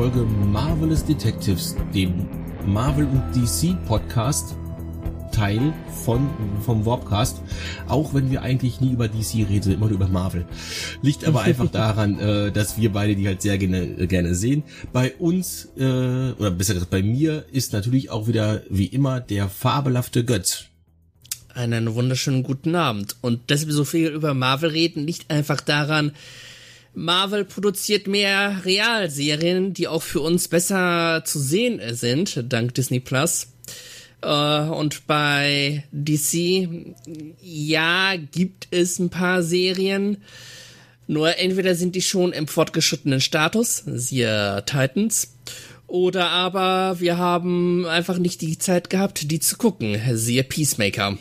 Folge Marvelous Detectives, dem Marvel und DC Podcast Teil von vom Warpcast, auch wenn wir eigentlich nie über DC reden, immer nur über Marvel. Liegt aber einfach daran, äh, dass wir beide die halt sehr gerne, äh, gerne sehen. Bei uns, äh, oder besser gesagt bei mir, ist natürlich auch wieder wie immer der fabelhafte Götz. Einen wunderschönen guten Abend. Und dass wir so viel über Marvel reden, liegt einfach daran, Marvel produziert mehr Realserien, die auch für uns besser zu sehen sind, dank Disney Plus. Uh, und bei DC, ja, gibt es ein paar Serien. Nur entweder sind die schon im fortgeschrittenen Status, siehe Titans, oder aber wir haben einfach nicht die Zeit gehabt, die zu gucken, siehe Peacemaker.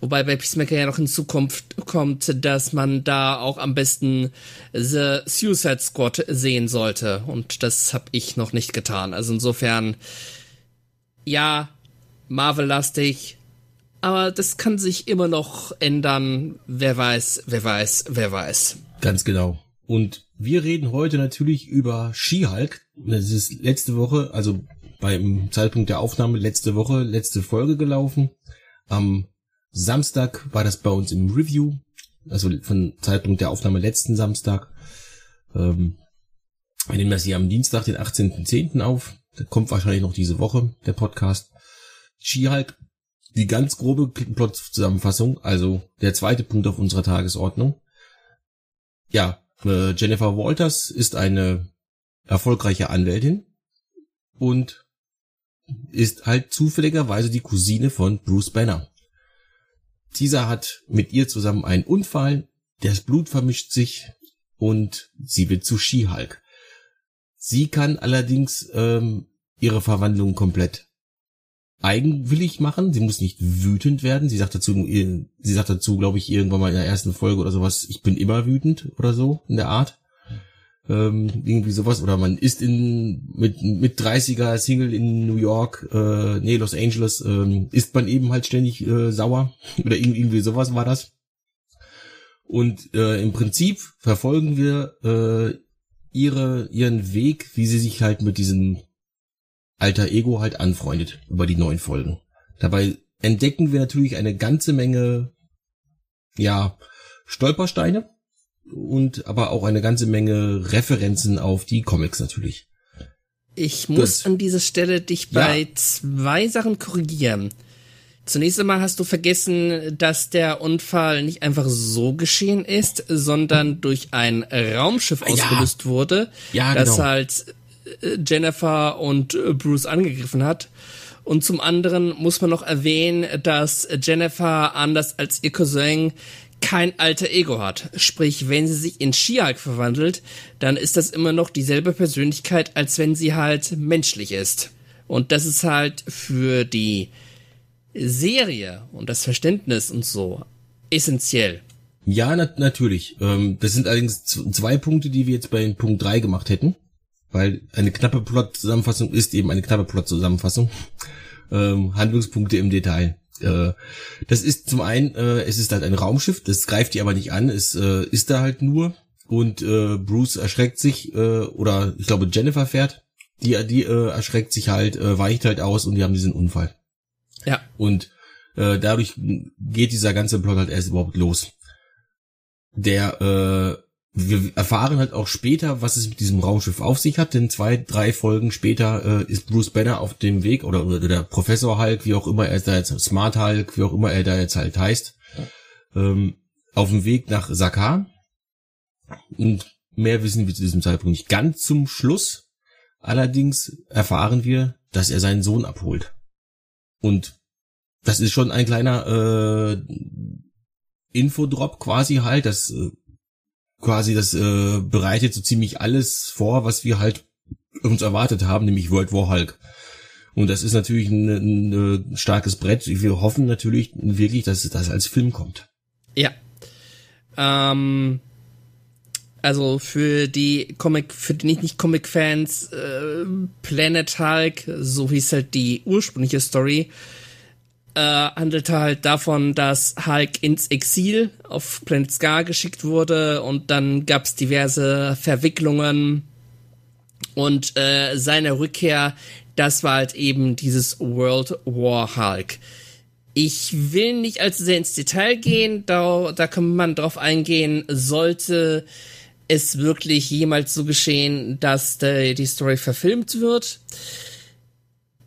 Wobei bei Peacemaker ja noch in Zukunft kommt, dass man da auch am besten The Suicide Squad sehen sollte. Und das habe ich noch nicht getan. Also insofern, ja, Marvel-lastig. Aber das kann sich immer noch ändern. Wer weiß, wer weiß, wer weiß. Ganz genau. Und wir reden heute natürlich über She-Hulk. Das ist letzte Woche, also beim Zeitpunkt der Aufnahme letzte Woche, letzte Folge gelaufen. Am Samstag war das bei uns im Review, also von Zeitpunkt der Aufnahme letzten Samstag. Ähm, wir nehmen das hier am Dienstag, den 18.10. auf. Da kommt wahrscheinlich noch diese Woche der Podcast. She-Hulk, die ganz grobe Plot-Zusammenfassung, also der zweite Punkt auf unserer Tagesordnung. Ja, äh, Jennifer Walters ist eine erfolgreiche Anwältin und ist halt zufälligerweise die Cousine von Bruce Banner. Dieser hat mit ihr zusammen einen Unfall, das Blut vermischt sich und sie wird zu She-Hulk. Sie kann allerdings ähm, ihre Verwandlung komplett eigenwillig machen. Sie muss nicht wütend werden. Sie sagt dazu, sie sagt dazu, glaube ich, irgendwann mal in der ersten Folge oder sowas, ich bin immer wütend oder so in der Art. Ähm, irgendwie sowas. Oder man ist in mit, mit 30er Single in New York, äh, nee, Los Angeles, ähm, ist man eben halt ständig äh, sauer. Oder irgendwie sowas war das. Und äh, im Prinzip verfolgen wir äh, ihre, ihren Weg, wie sie sich halt mit diesem alter Ego halt anfreundet über die neuen Folgen. Dabei entdecken wir natürlich eine ganze Menge, ja, Stolpersteine und aber auch eine ganze Menge Referenzen auf die Comics natürlich. Ich muss Gut. an dieser Stelle dich bei ja. zwei Sachen korrigieren. Zunächst einmal hast du vergessen, dass der Unfall nicht einfach so geschehen ist, sondern durch ein Raumschiff ausgelöst ja. wurde, ja, das genau. halt Jennifer und äh, Bruce angegriffen hat. Und zum anderen muss man noch erwähnen, dass Jennifer anders als ihr Cousin kein alter Ego hat. Sprich, wenn sie sich in She-Hulk verwandelt, dann ist das immer noch dieselbe Persönlichkeit, als wenn sie halt menschlich ist. Und das ist halt für die Serie und das Verständnis und so essentiell. Ja, na natürlich. Ähm, das sind allerdings zwei Punkte, die wir jetzt bei Punkt 3 gemacht hätten weil eine knappe Plot-Zusammenfassung ist eben eine knappe Plot-Zusammenfassung. Ähm, Handlungspunkte im Detail. Äh, das ist zum einen, äh, es ist halt ein Raumschiff, das greift die aber nicht an, es äh, ist da halt nur und äh, Bruce erschreckt sich, äh, oder ich glaube Jennifer fährt, die, die äh, erschreckt sich halt, äh, weicht halt aus und die haben diesen Unfall. Ja. Und äh, dadurch geht dieser ganze Plot halt erst überhaupt los. Der äh, wir erfahren halt auch später, was es mit diesem Raumschiff auf sich hat, denn zwei, drei Folgen später äh, ist Bruce Banner auf dem Weg oder, oder der Professor Hulk, wie auch immer er da jetzt, Smart Hulk, wie auch immer er da jetzt halt heißt, ähm, auf dem Weg nach Sakaar. Und mehr wissen wir zu diesem Zeitpunkt nicht. Ganz zum Schluss allerdings erfahren wir, dass er seinen Sohn abholt. Und das ist schon ein kleiner äh, Infodrop quasi halt, das äh, quasi das äh, bereitet so ziemlich alles vor, was wir halt uns erwartet haben, nämlich World War Hulk. Und das ist natürlich ein, ein, ein starkes Brett. Wir hoffen natürlich wirklich, dass das als Film kommt. Ja. Ähm, also für die Comic, für die nicht, nicht Comic-Fans, äh, Planet Hulk, so hieß halt die ursprüngliche Story, äh, handelte halt davon, dass Hulk ins Exil auf Planet Scar geschickt wurde und dann gab's diverse Verwicklungen Und äh, seine Rückkehr, das war halt eben dieses World War Hulk. Ich will nicht allzu sehr ins Detail gehen, da, da kann man drauf eingehen, sollte es wirklich jemals so geschehen, dass die, die Story verfilmt wird.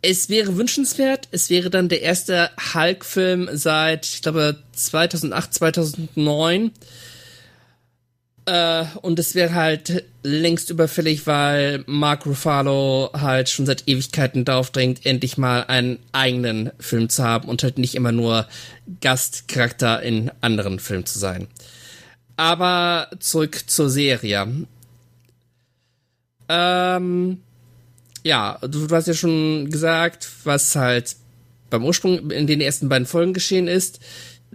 Es wäre wünschenswert, es wäre dann der erste Hulk-Film seit, ich glaube, 2008, 2009. Äh, und es wäre halt längst überfällig, weil Mark Ruffalo halt schon seit Ewigkeiten darauf drängt, endlich mal einen eigenen Film zu haben und halt nicht immer nur Gastcharakter in anderen Filmen zu sein. Aber zurück zur Serie. Ähm, ja, du, hast ja schon gesagt, was halt beim Ursprung in den ersten beiden Folgen geschehen ist.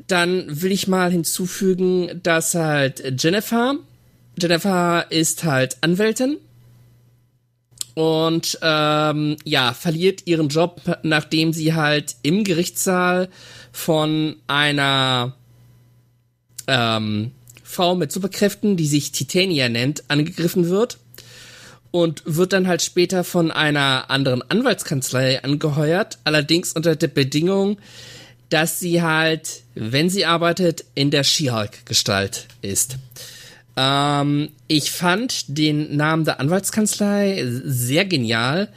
Dann will ich mal hinzufügen, dass halt Jennifer, Jennifer ist halt Anwältin und ähm, ja, verliert ihren Job, nachdem sie halt im Gerichtssaal von einer ähm, Frau mit Superkräften, die sich Titania nennt, angegriffen wird und wird dann halt später von einer anderen Anwaltskanzlei angeheuert, allerdings unter der Bedingung, dass sie halt, wenn sie arbeitet, in der She-Hulk-Gestalt ist. Ähm, ich fand den Namen der Anwaltskanzlei sehr genial,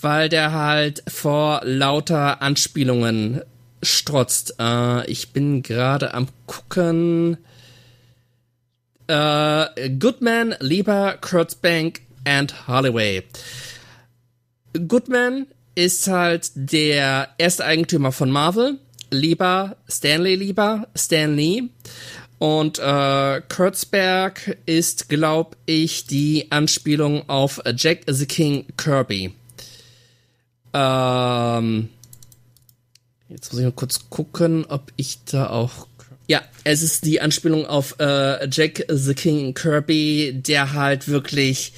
weil der halt vor lauter Anspielungen strotzt. Äh, ich bin gerade am gucken. Äh, Goodman, Lieber, Kurtzbank and Holloway. Goodman ist halt der erste Eigentümer von Marvel. Lieber, Stanley Lieber, Stanley. Und äh, Kurtzberg ist, glaub ich, die Anspielung auf Jack the King Kirby. Ähm, jetzt muss ich mal kurz gucken, ob ich da auch ja, es ist die Anspielung auf äh, Jack the King Kirby, der halt wirklich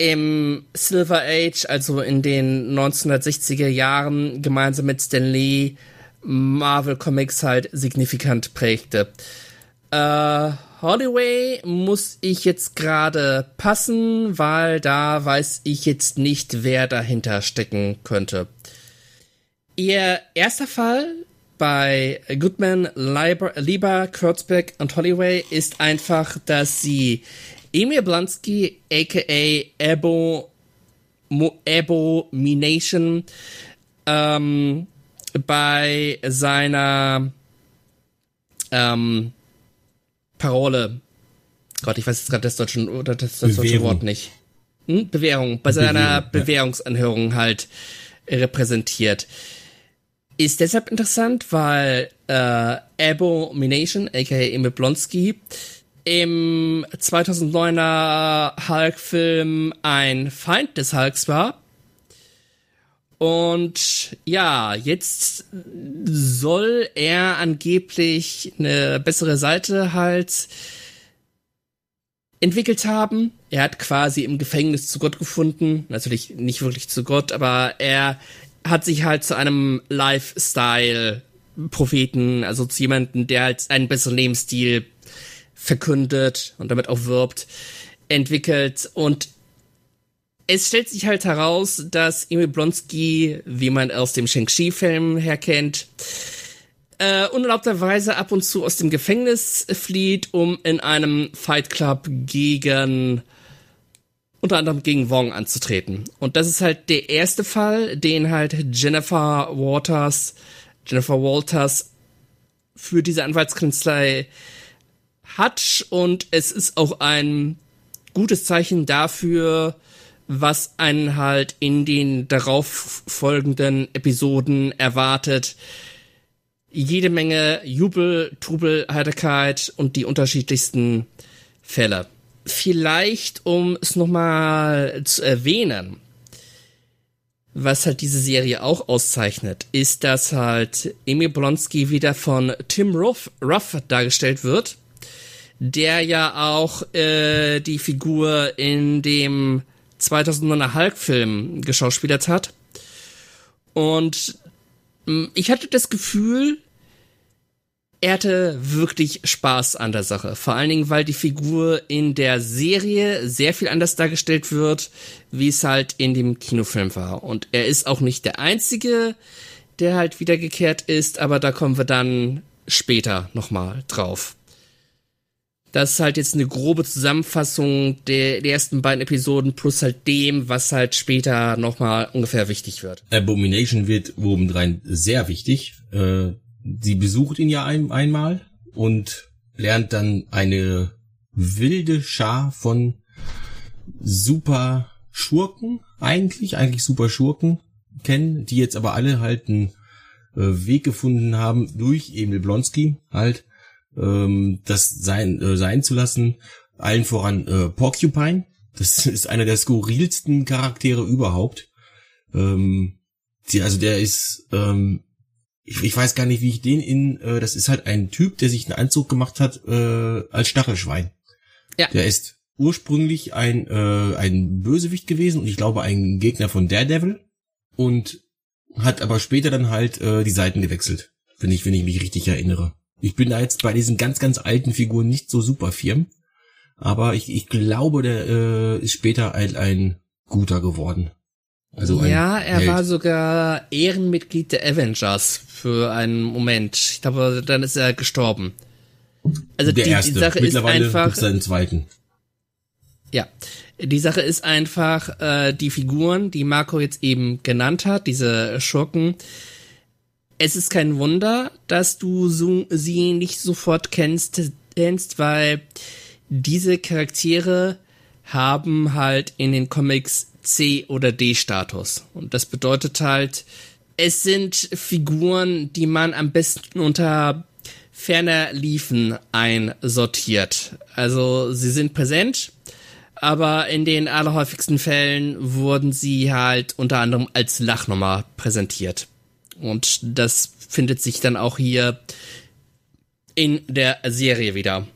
im Silver Age, also in den 1960er Jahren, gemeinsam mit Stan Lee Marvel Comics halt signifikant prägte. Äh, Holloway muss ich jetzt gerade passen, weil da weiß ich jetzt nicht, wer dahinter stecken könnte. Ihr erster Fall bei Goodman, Lieber, Kurtzbeck und Holloway ist einfach, dass sie Emil Blonsky, aka Ebo, Ebo Mination, ähm, bei seiner ähm, Parole, Gott, ich weiß jetzt gerade das deutsche oder das, das deutsche Wort nicht. Hm? Bewährung, bei seiner Bewährung, Bewährungsanhörung halt repräsentiert. Ist deshalb interessant, weil äh, Abomination, aka Emil Blonsky, im 2009er Hulk-Film ein Feind des Hulks war. Und ja, jetzt soll er angeblich eine bessere Seite halt entwickelt haben. Er hat quasi im Gefängnis zu Gott gefunden. Natürlich nicht wirklich zu Gott, aber er hat sich halt zu einem Lifestyle-Propheten, also zu jemanden, der halt einen besseren Lebensstil verkündet und damit auch wirbt, entwickelt. Und es stellt sich halt heraus, dass Emil Blonsky, wie man aus dem Shang-Chi-Film herkennt, äh, unerlaubterweise ab und zu aus dem Gefängnis flieht, um in einem Fight Club gegen unter anderem gegen Wong anzutreten. Und das ist halt der erste Fall, den halt Jennifer Waters, Jennifer Walters für diese Anwaltskanzlei hat. Und es ist auch ein gutes Zeichen dafür, was einen halt in den darauf folgenden Episoden erwartet. Jede Menge Jubel, Trubel, Heiterkeit und die unterschiedlichsten Fälle vielleicht, um es nochmal zu erwähnen, was halt diese Serie auch auszeichnet, ist, dass halt Emil Blonsky wieder von Tim Ruff, Ruff dargestellt wird, der ja auch äh, die Figur in dem 2009er Hulk-Film geschauspielert hat. Und mm, ich hatte das Gefühl, er hatte wirklich Spaß an der Sache. Vor allen Dingen, weil die Figur in der Serie sehr viel anders dargestellt wird, wie es halt in dem Kinofilm war. Und er ist auch nicht der Einzige, der halt wiedergekehrt ist, aber da kommen wir dann später nochmal drauf. Das ist halt jetzt eine grobe Zusammenfassung der, der, ersten beiden Episoden plus halt dem, was halt später nochmal ungefähr wichtig wird. Abomination wird obendrein sehr wichtig. Äh, sie besucht ihn ja ein, einmal und lernt dann eine wilde Schar von super Schurken, eigentlich, eigentlich super Schurken kennen, die jetzt aber alle halt einen äh, Weg gefunden haben, durch Emil Blonsky halt, ähm, das sein, äh, sein zu lassen. Allen voran äh, Porcupine. Das ist einer der skurrilsten Charaktere überhaupt. Ähm, die, also der ist ähm, ich, ich weiß gar nicht, wie ich den in, äh, das ist halt ein Typ, der sich einen Anzug gemacht hat äh, als Stachelschwein. Ja. Der ist ursprünglich ein, äh, ein Bösewicht gewesen und ich glaube ein Gegner von Daredevil und hat aber später dann halt äh, die Seiten gewechselt, wenn ich, wenn ich mich richtig erinnere. Ich bin da jetzt bei diesen ganz, ganz alten Figuren nicht so super firm, aber ich, ich glaube, der äh, ist später ein, ein guter geworden. Also ja, er Held. war sogar Ehrenmitglied der Avengers für einen Moment. Ich glaube, dann ist er gestorben. Also der die, erste. die Sache Mittlerweile ist einfach. Seinen zweiten. Ja, die Sache ist einfach, äh, die Figuren, die Marco jetzt eben genannt hat, diese Schurken. Es ist kein Wunder, dass du so, sie nicht sofort kennst, kennst, weil diese Charaktere haben halt in den Comics C- oder D-Status. Und das bedeutet halt, es sind Figuren, die man am besten unter ferner Liefen einsortiert. Also sie sind präsent, aber in den allerhäufigsten Fällen wurden sie halt unter anderem als Lachnummer präsentiert. Und das findet sich dann auch hier in der Serie wieder.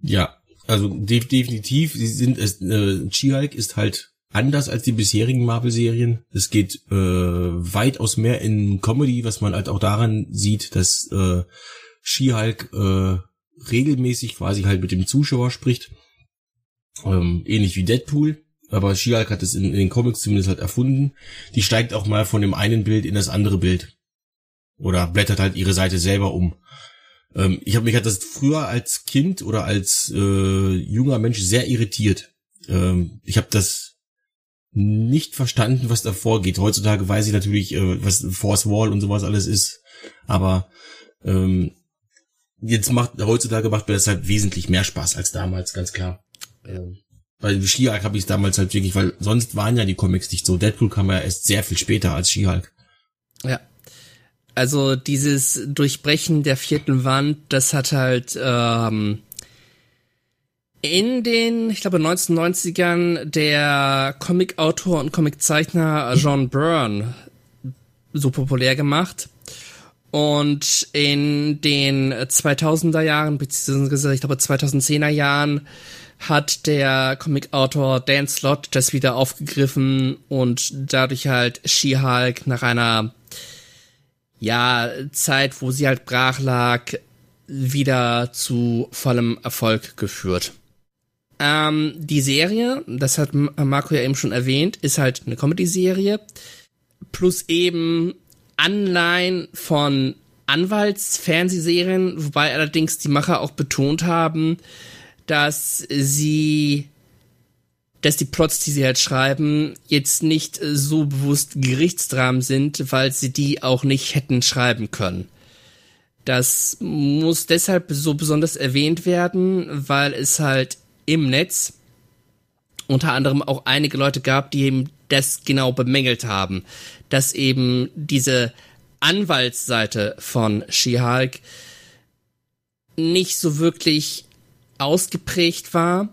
Ja, also de definitiv, sie sind es, äh, She-Hulk ist halt anders als die bisherigen Marvel-Serien. Es geht äh, weitaus mehr in Comedy, was man halt auch daran sieht, dass äh, She-Hulk äh, regelmäßig quasi halt mit dem Zuschauer spricht. Ähm, ähnlich wie Deadpool. Aber She-Hulk hat es in, in, den Comics zumindest halt erfunden. Die steigt auch mal von dem einen Bild in das andere Bild. Oder blättert halt ihre Seite selber um. Ähm, ich habe mich halt das früher als Kind oder als äh, junger Mensch sehr irritiert. Ähm, ich habe das nicht verstanden, was da vorgeht. Heutzutage weiß ich natürlich, äh, was Force Wall und sowas alles ist, aber ähm, jetzt macht heutzutage macht mir das halt wesentlich mehr Spaß als damals, ganz klar. Ähm, bei She-Hulk habe ich damals halt wirklich, weil sonst waren ja die Comics nicht so. Deadpool kam ja erst sehr viel später als She-Hulk. Also dieses Durchbrechen der vierten Wand, das hat halt ähm, in den, ich glaube, 1990ern der Comicautor und Comiczeichner John Byrne so populär gemacht. Und in den 2000er Jahren, beziehungsweise ich glaube 2010er Jahren, hat der Comicautor Dan Slott das wieder aufgegriffen und dadurch halt She-Hulk nach einer ja, Zeit, wo sie halt brach lag, wieder zu vollem Erfolg geführt. Ähm, die Serie, das hat Marco ja eben schon erwähnt, ist halt eine Comedy-Serie. Plus eben Anleihen von Anwaltsfernsehserien, wobei allerdings die Macher auch betont haben, dass sie, dass die Plots, die sie halt schreiben, jetzt nicht so bewusst Gerichtsdramen sind, weil sie die auch nicht hätten schreiben können. Das muss deshalb so besonders erwähnt werden, weil es halt im Netz unter anderem auch einige Leute gab, die eben das genau bemängelt haben, dass eben diese Anwaltsseite von She-Hulk nicht so wirklich ausgeprägt war,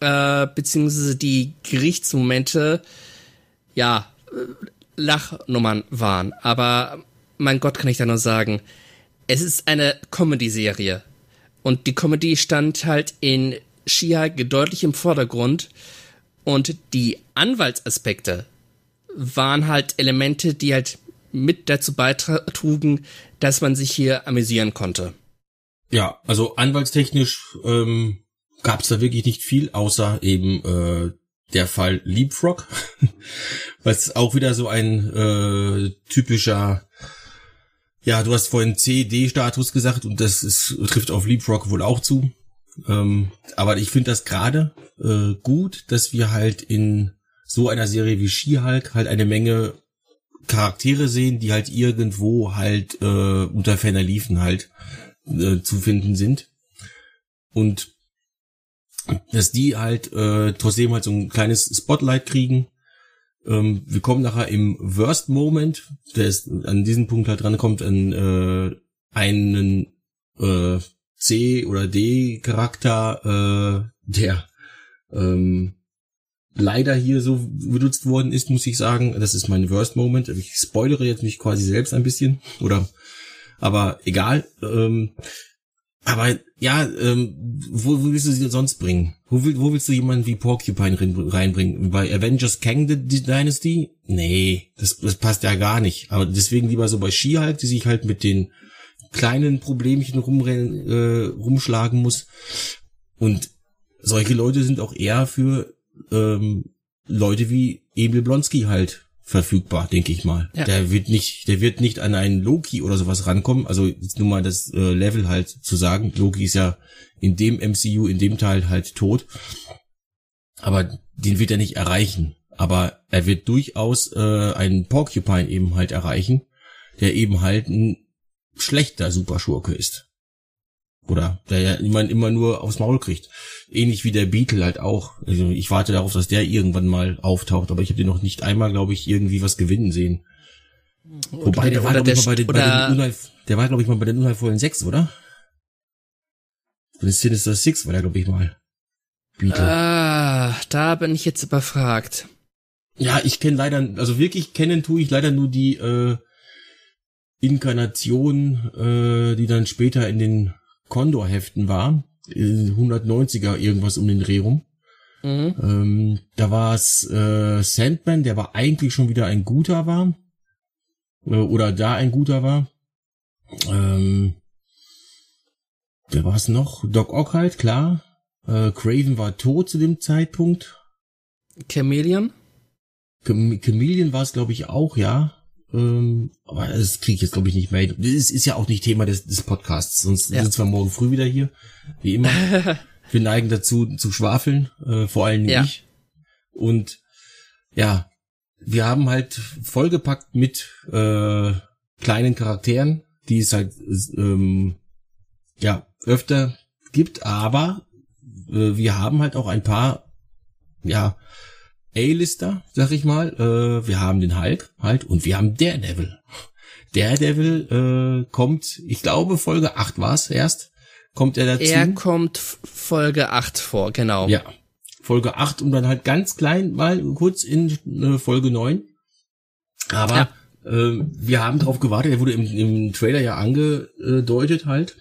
äh, beziehungsweise die Gerichtsmomente, ja, Lachnummern waren. Aber mein Gott, kann ich da nur sagen, es ist eine Comedy-Serie. Und die Comedy stand halt in Shia deutlich im Vordergrund und die Anwaltsaspekte waren halt Elemente, die halt mit dazu beitrugen, dass man sich hier amüsieren konnte. Ja, also anwaltstechnisch ähm, gab es da wirklich nicht viel, außer eben äh, der Fall Leapfrog, was auch wieder so ein äh, typischer, ja, du hast vorhin C-D-Status gesagt und das ist, trifft auf Leapfrog wohl auch zu. Ähm, aber ich finde das gerade äh, gut, dass wir halt in so einer Serie wie She-Hulk halt eine Menge Charaktere sehen, die halt irgendwo halt äh, unter ferner Liefen halt äh, zu finden sind. Und dass die halt äh, trotzdem halt so ein kleines Spotlight kriegen. Ähm, wir kommen nachher im Worst Moment, der ist an diesem Punkt halt dran kommt, an äh, einen äh, C oder D Charakter, äh, der ähm, leider hier so benutzt worden ist, muss ich sagen. Das ist mein Worst Moment. Ich spoilere jetzt mich quasi selbst ein bisschen. Oder aber egal. Ähm, aber ja, ähm, wo, wo willst du sie denn sonst bringen? Wo, will, wo willst du jemanden wie Porcupine reinbringen? Bei Avengers Kang Dynasty? Nee, das, das passt ja gar nicht. Aber deswegen lieber so bei She-Hulk, die sich halt mit den kleinen Problemchen rumrennen, äh, rumschlagen muss. Und solche Leute sind auch eher für ähm, Leute wie Emil Blonsky halt verfügbar, denke ich mal. Ja. Der wird nicht, der wird nicht an einen Loki oder sowas rankommen. Also jetzt nur mal das äh, Level halt zu sagen. Loki ist ja in dem MCU, in dem Teil halt tot. Aber den wird er nicht erreichen. Aber er wird durchaus äh, einen Porcupine eben halt erreichen, der eben halt ein schlechter Superschurke ist. Oder der ja immer, immer nur aufs Maul kriegt. Ähnlich wie der Beetle halt auch. Also ich warte darauf, dass der irgendwann mal auftaucht, aber ich habe den noch nicht einmal, glaube ich, irgendwie was gewinnen sehen. Oder Wobei, der, war, glaube ich, mal bei den, bei den der war, glaube ich, mal bei den unheilvollen Sechs, oder? Bei den Sinister Six war der, glaube ich, mal. Beetle. Ah, da bin ich jetzt überfragt. Ja, ich kenne leider, also wirklich kennen tue ich leider nur die äh, Inkarnation, äh, die dann später in den Condor-Heften war. 190er irgendwas um den Dreh rum. Mhm. Ähm, da war es äh, Sandman, der war eigentlich schon wieder ein guter war. Äh, oder da ein guter war. Ähm, der war es noch. Doc Ock halt, klar. Äh, Craven war tot zu dem Zeitpunkt. Chameleon? Chameleon war es, glaube ich, auch, ja. Ähm, aber das kriege ich jetzt, glaube ich, nicht mehr. Das ist, ist ja auch nicht Thema des, des Podcasts. Sonst ja. sind wir morgen früh wieder hier. Wie immer. wir neigen dazu zu schwafeln, äh, vor allem ja. ich. Und ja, wir haben halt vollgepackt mit äh, kleinen Charakteren, die es halt ähm, ja öfter gibt, aber äh, wir haben halt auch ein paar ja A-Lister, sag ich mal. Äh, wir haben den Hulk halt und wir haben Daredevil. Daredevil äh, kommt, ich glaube, Folge 8 war's erst. Kommt er dazu? Er kommt Folge 8 vor, genau. Ja. Folge 8 und dann halt ganz klein mal kurz in äh, Folge 9. Aber ja. äh, wir haben drauf gewartet, er wurde im, im Trailer ja angedeutet halt.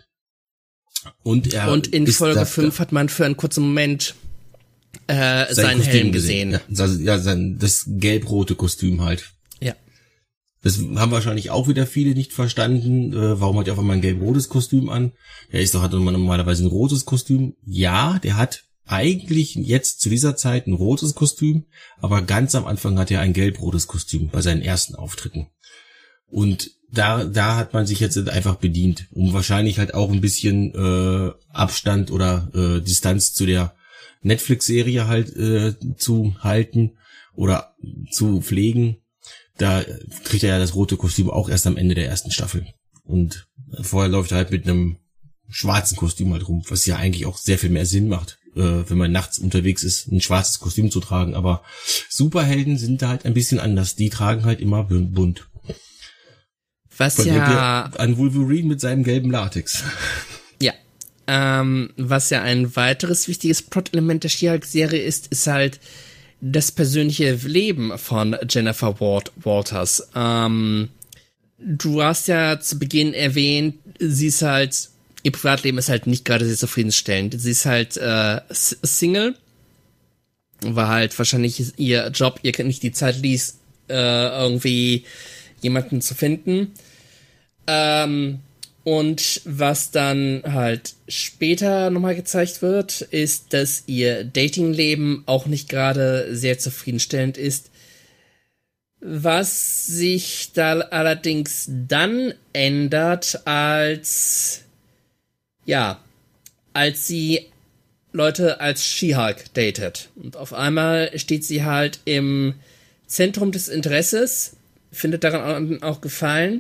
Und er Und in Folge 5 hat man für einen kurzen Moment äh, sein, sein Helm gesehen. gesehen. Ja, ja, sein, das gelb-rote Kostüm halt. Ja. Das haben wahrscheinlich auch wieder viele nicht verstanden. Äh, warum hat er auf einmal ein gelb-rotes Kostüm an? Er ist doch hat normalerweise ein rotes Kostüm. Ja, der hat eigentlich jetzt zu dieser Zeit ein rotes Kostüm, aber ganz am Anfang hat er ein gelb-rotes Kostüm bei seinen ersten Auftritten. Und da, da hat man sich jetzt einfach bedient, um wahrscheinlich halt auch ein bisschen äh, Abstand oder äh, Distanz zu der Netflix-Serie halt äh, zu halten oder zu pflegen, da kriegt er ja das rote Kostüm auch erst am Ende der ersten Staffel. Und vorher läuft er halt mit einem schwarzen Kostüm halt rum, was ja eigentlich auch sehr viel mehr Sinn macht, äh, wenn man nachts unterwegs ist, ein schwarzes Kostüm zu tragen. Aber Superhelden sind da halt ein bisschen anders. Die tragen halt immer bunt. Was Von ja... An Wolverine mit seinem gelben Latex. Ähm, was ja ein weiteres wichtiges Plot-Element der She-Hulk-Serie ist, ist halt das persönliche Leben von Jennifer Ward Walters. Ähm, du hast ja zu Beginn erwähnt, sie ist halt, ihr Privatleben ist halt nicht gerade sehr zufriedenstellend. Sie ist halt äh, Single, war halt wahrscheinlich ihr Job, ihr nicht die Zeit ließ, äh, irgendwie jemanden zu finden. Ähm, Und was dann halt später nochmal gezeigt wird, ist, dass ihr Datingleben auch nicht gerade sehr zufriedenstellend ist. Was sich da allerdings dann ändert, als, ja, als sie Leute als She-Hulk datet. Und auf einmal steht sie halt im Zentrum des Interesses, findet daran auch Gefallen.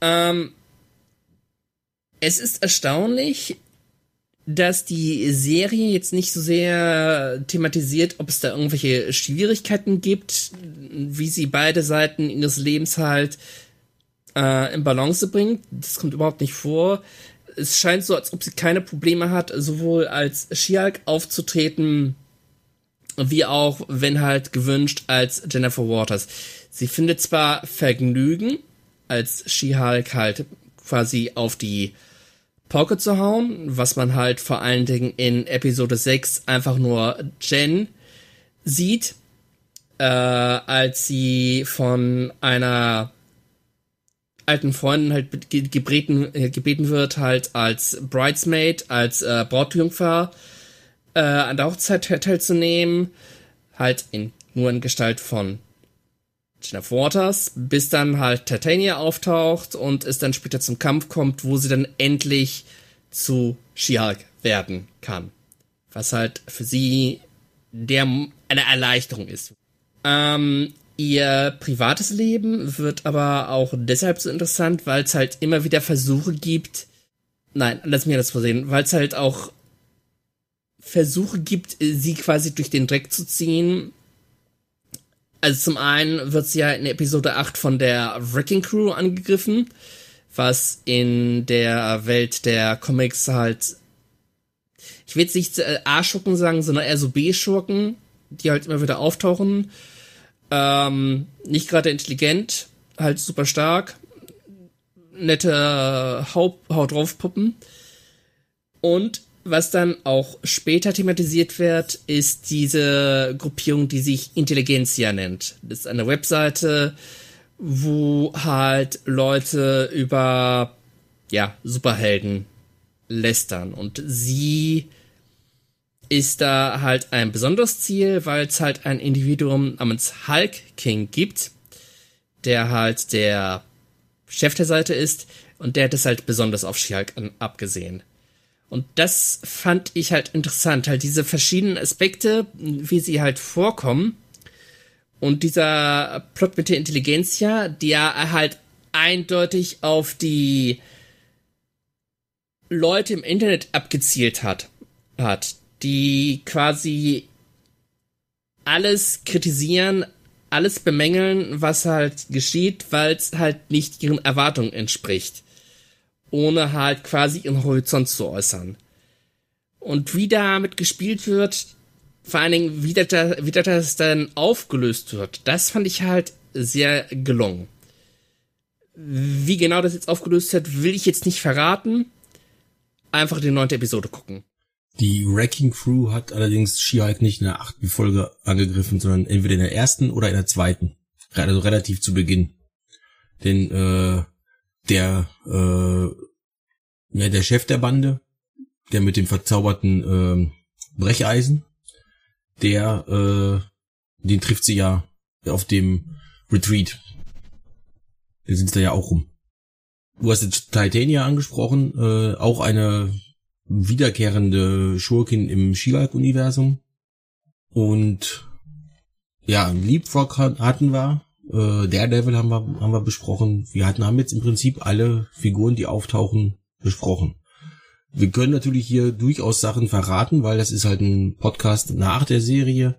Ähm, es ist erstaunlich, dass die Serie jetzt nicht so sehr thematisiert, ob es da irgendwelche Schwierigkeiten gibt, wie sie beide Seiten ihres Lebens halt äh, in Balance bringt. Das kommt überhaupt nicht vor. Es scheint so, als ob sie keine Probleme hat, sowohl als Shialk aufzutreten, wie auch, wenn halt gewünscht, als Jennifer Waters. Sie findet zwar Vergnügen, als She-Hulk halt quasi auf die Pocket zu hauen, was man halt vor allen Dingen in Episode 6 einfach nur Jen sieht, äh, als sie von einer alten Freundin halt gebeten, äh, gebeten wird, halt als Bridesmaid, als äh, Brautjungfer äh, an der Hochzeit teilzunehmen, halt in, nur in Gestalt von Jeff Waters, bis dann halt Titania auftaucht und es dann später zum Kampf kommt, wo sie dann endlich zu She-Hulk werden kann. Was halt für sie der eine Erleichterung ist. Ähm, ihr privates Leben wird aber auch deshalb so interessant, weil es halt immer wieder Versuche gibt. Nein, lass mich das versehen, weil es halt auch Versuche gibt, sie quasi durch den Dreck zu ziehen also zum einen wird sie ja in Episode 8 von der Wrecking Crew angegriffen, was in der Welt der Comics halt, ich will jetzt nicht äh, A-Schurken sagen, sondern eher so B-Schurken, die halt immer wieder auftauchen. Ähm, nicht gerade intelligent, halt super stark, nette Haut, Haut drauf Puppen. Und was dann auch später thematisiert wird, ist diese Gruppierung, die sich Intelligenzia nennt. Das ist eine Webseite, wo halt Leute über, ja, Superhelden lästern. Und sie ist da halt ein besonderes Ziel, weil es halt ein Individuum namens Hulk King gibt, der halt der Chef der Seite ist und der hat es halt besonders auf She-Hulk abgesehen. Und das fand ich halt interessant, halt diese verschiedenen Aspekte, wie sie halt vorkommen. Und dieser Plot mit der Intelligenzia, der halt eindeutig auf die Leute im Internet abgezielt hat, hat, die quasi alles kritisieren, alles bemängeln, was halt geschieht, weil es halt nicht ihren Erwartungen entspricht ohne halt quasi ihren Horizont zu äußern. Und wie damit gespielt wird, vor allen Dingen, wie das, wie das dann aufgelöst wird, das fand ich halt sehr gelungen. Wie genau das jetzt aufgelöst wird, will ich jetzt nicht verraten. Einfach die neunte Episode gucken. Die Wrecking Crew hat allerdings She-Hulk nicht in der achten Folge angegriffen, sondern entweder in der ersten oder in der zweiten. Also relativ zu Beginn. Denn äh, der, äh, ja, der Chef der Bande, der mit dem verzauberten äh, Brecheisen, der, äh, den trifft sie ja auf dem Retreat. Da sind da ja auch rum. Du hast jetzt Titania angesprochen, äh, auch eine wiederkehrende Schurkin im She-Hulk-Universum. Und ja, Leapfrog hatten wir, äh, Daredevil haben wir, haben wir besprochen. Wir hatten, haben jetzt im Prinzip alle Figuren, die auftauchen, besprochen. Wir können natürlich hier durchaus Sachen verraten, weil das ist halt ein Podcast nach der Serie.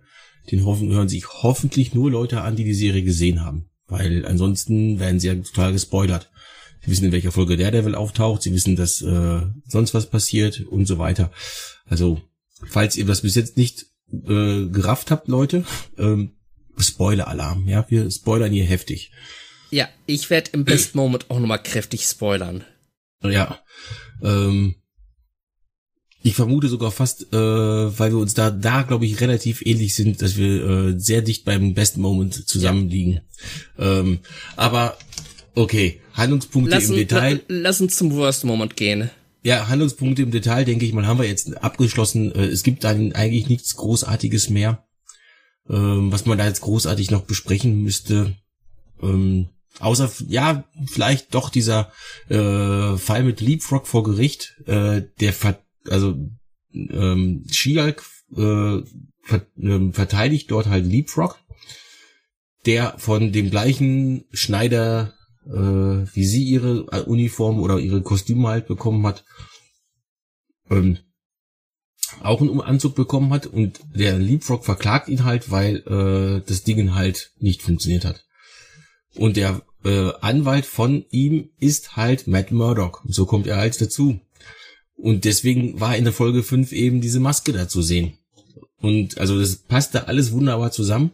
Den hoffen, hören sich hoffentlich nur Leute an, die die Serie gesehen haben. Weil ansonsten werden sie ja total gespoilert. Sie wissen, in welcher Folge Daredevil auftaucht. Sie wissen, dass äh, sonst was passiert und so weiter. Also, falls ihr das bis jetzt nicht äh, gerafft habt, Leute, ähm, Spoiler-Alarm, ja, wir spoilern hier heftig. Ja, ich werde im Best Moment auch nochmal kräftig spoilern. Ja, ähm, ich vermute sogar fast, äh, weil wir uns da, da glaube ich relativ ähnlich sind, dass wir äh, sehr dicht beim Best Moment zusammenliegen. Ja. Ähm, aber Okay, Handlungspunkte Lass, im Detail. lass uns zum Worst Moment gehen. Ja, Handlungspunkte im Detail, denke ich mal, haben wir jetzt abgeschlossen. Äh, Es gibt dann eigentlich nichts Großartiges mehr, ähm, was man da jetzt großartig noch besprechen müsste. Ähm, außer, ja, vielleicht doch dieser äh, Fall mit Leapfrog vor Gericht, äh, der, ver also ähm, She-Hulk äh, ver ähm, verteidigt dort halt Leapfrog, der von dem gleichen Schneider äh, wie sie ihre äh, Uniform oder ihre Kostüme halt bekommen hat, ähm, auch einen Anzug bekommen hat und der Leapfrog verklagt ihn halt, weil äh, das Ding halt nicht funktioniert hat. Und der äh, Anwalt von ihm ist halt Matt Murdock. So kommt er halt dazu. Und deswegen war in der Folge 5 eben diese Maske da zu sehen. Und also das passte alles wunderbar zusammen.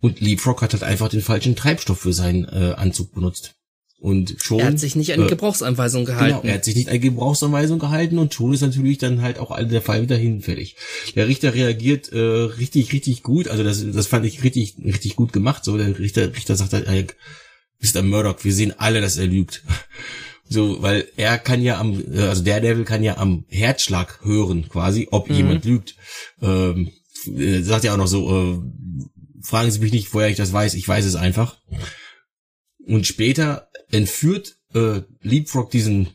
Und Leapfrog hat halt einfach den falschen Treibstoff für seinen äh, Anzug benutzt. Und schon. Er hat sich nicht an die äh, Gebrauchsanweisung gehalten. Genau, er hat sich nicht an die Gebrauchsanweisung gehalten und schon ist natürlich dann halt auch der Fall wieder hinfällig. Der Richter reagiert äh, richtig, richtig gut. Also das, das fand ich richtig, richtig gut gemacht. So der Richter, Richter sagt halt, hey, Mr. Murdoch, wir sehen alle, dass er lügt. So, weil er kann ja am, äh, also der Devil kann ja am Herzschlag hören, quasi, ob Mhm. jemand lügt. Ähm, äh, sagt ja auch noch so, äh, fragen Sie mich nicht, woher ich das weiß, ich weiß es einfach. Und später entführt äh, Leapfrog diesen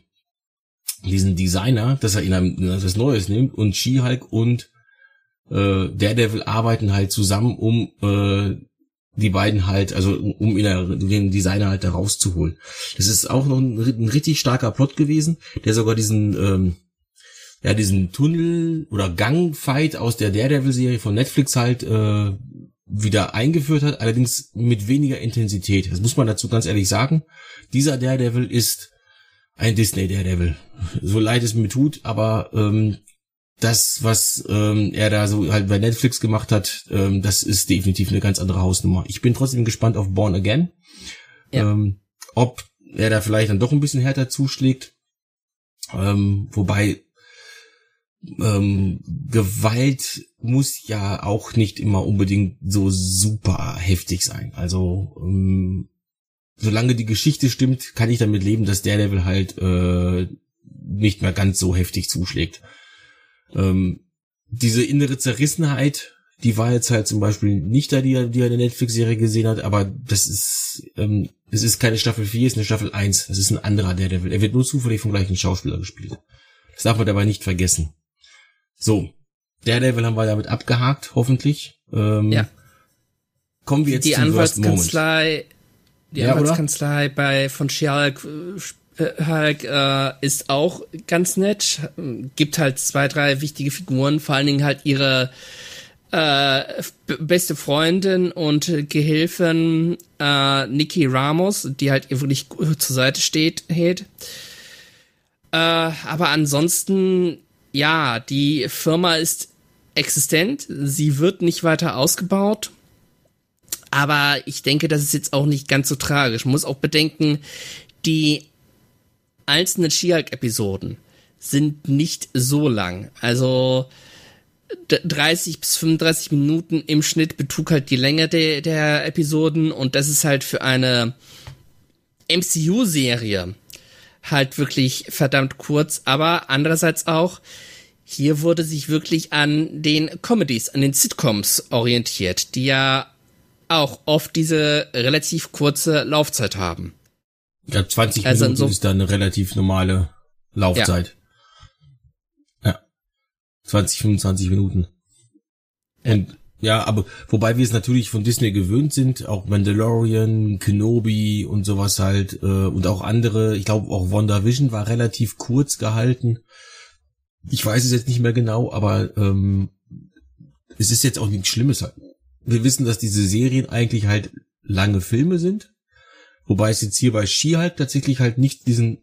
diesen Designer, dass er ihn an was Neues nimmt und She-Hulk und äh, Daredevil arbeiten halt zusammen, um äh, die beiden halt, also um ihn, den Designer halt da rauszuholen. Das ist auch noch ein, ein richtig starker Plot gewesen, der sogar diesen ähm, ja diesen Tunnel oder Gangfight aus der Daredevil-Serie von Netflix halt äh, wieder eingeführt hat, allerdings mit weniger Intensität. Das muss man dazu ganz ehrlich sagen. Dieser Daredevil ist ein Disney Daredevil. So leid es mir tut, aber ähm, das, was ähm, er da so halt bei Netflix gemacht hat, ähm, das ist definitiv eine ganz andere Hausnummer. Ich bin trotzdem gespannt auf Born Again. Ja. Ähm, ob er da vielleicht dann doch ein bisschen härter zuschlägt. Ähm, wobei ähm, Gewalt muss ja auch nicht immer unbedingt so super heftig sein. Also ähm, solange die Geschichte stimmt, kann ich damit leben, dass der Level halt äh, nicht mehr ganz so heftig zuschlägt. Ähm, diese innere Zerrissenheit, die war jetzt halt zum Beispiel nicht da, die er, die er in der Netflix-Serie gesehen hat, aber das ist, ähm, es ist keine Staffel 4, es ist eine Staffel 1. Das ist ein anderer Daredevil. Er wird nur zufällig vom gleichen Schauspieler gespielt. Das darf man dabei nicht vergessen. So. Daredevil haben wir damit abgehakt, hoffentlich. Ähm, Ja. Kommen wir jetzt die zum. Anwaltskanzlei, die Ja, oder? Anwaltskanzlei bei von She-Hulk äh, Hulk, äh, ist auch ganz nett. Gibt halt zwei, drei wichtige Figuren, vor allen Dingen halt ihre äh, beste Freundin und Gehilfin äh, Nikki Ramos, die halt ihr wirklich zur Seite steht, hält. Äh, aber ansonsten, ja, die Firma ist existent, sie wird nicht weiter ausgebaut. Aber ich denke, das ist jetzt auch nicht ganz so tragisch. Man muss auch bedenken, die einzelnen She-Hulk-Episoden sind nicht so lang. Also d- 30 bis 35 Minuten im Schnitt betrug halt die Länge der, der Episoden und das ist halt für eine MCU-Serie halt wirklich verdammt kurz, aber andererseits auch, hier wurde sich wirklich an den Comedies, an den Sitcoms orientiert, die ja auch oft diese relativ kurze Laufzeit haben. Ja, 20 Also Minuten so- ist da eine relativ normale Laufzeit. Ja. 20, 25 Minuten. Und ja, aber wobei wir es natürlich von Disney gewöhnt sind, auch Mandalorian, Kenobi und sowas halt, äh, und auch andere, ich glaube auch WandaVision war relativ kurz gehalten. Ich weiß es jetzt nicht mehr genau, aber ähm, es ist jetzt auch nichts Schlimmes halt. Wir wissen, dass diese Serien eigentlich halt lange Filme sind. Wobei es jetzt hier bei Ski halt tatsächlich halt nicht diesen,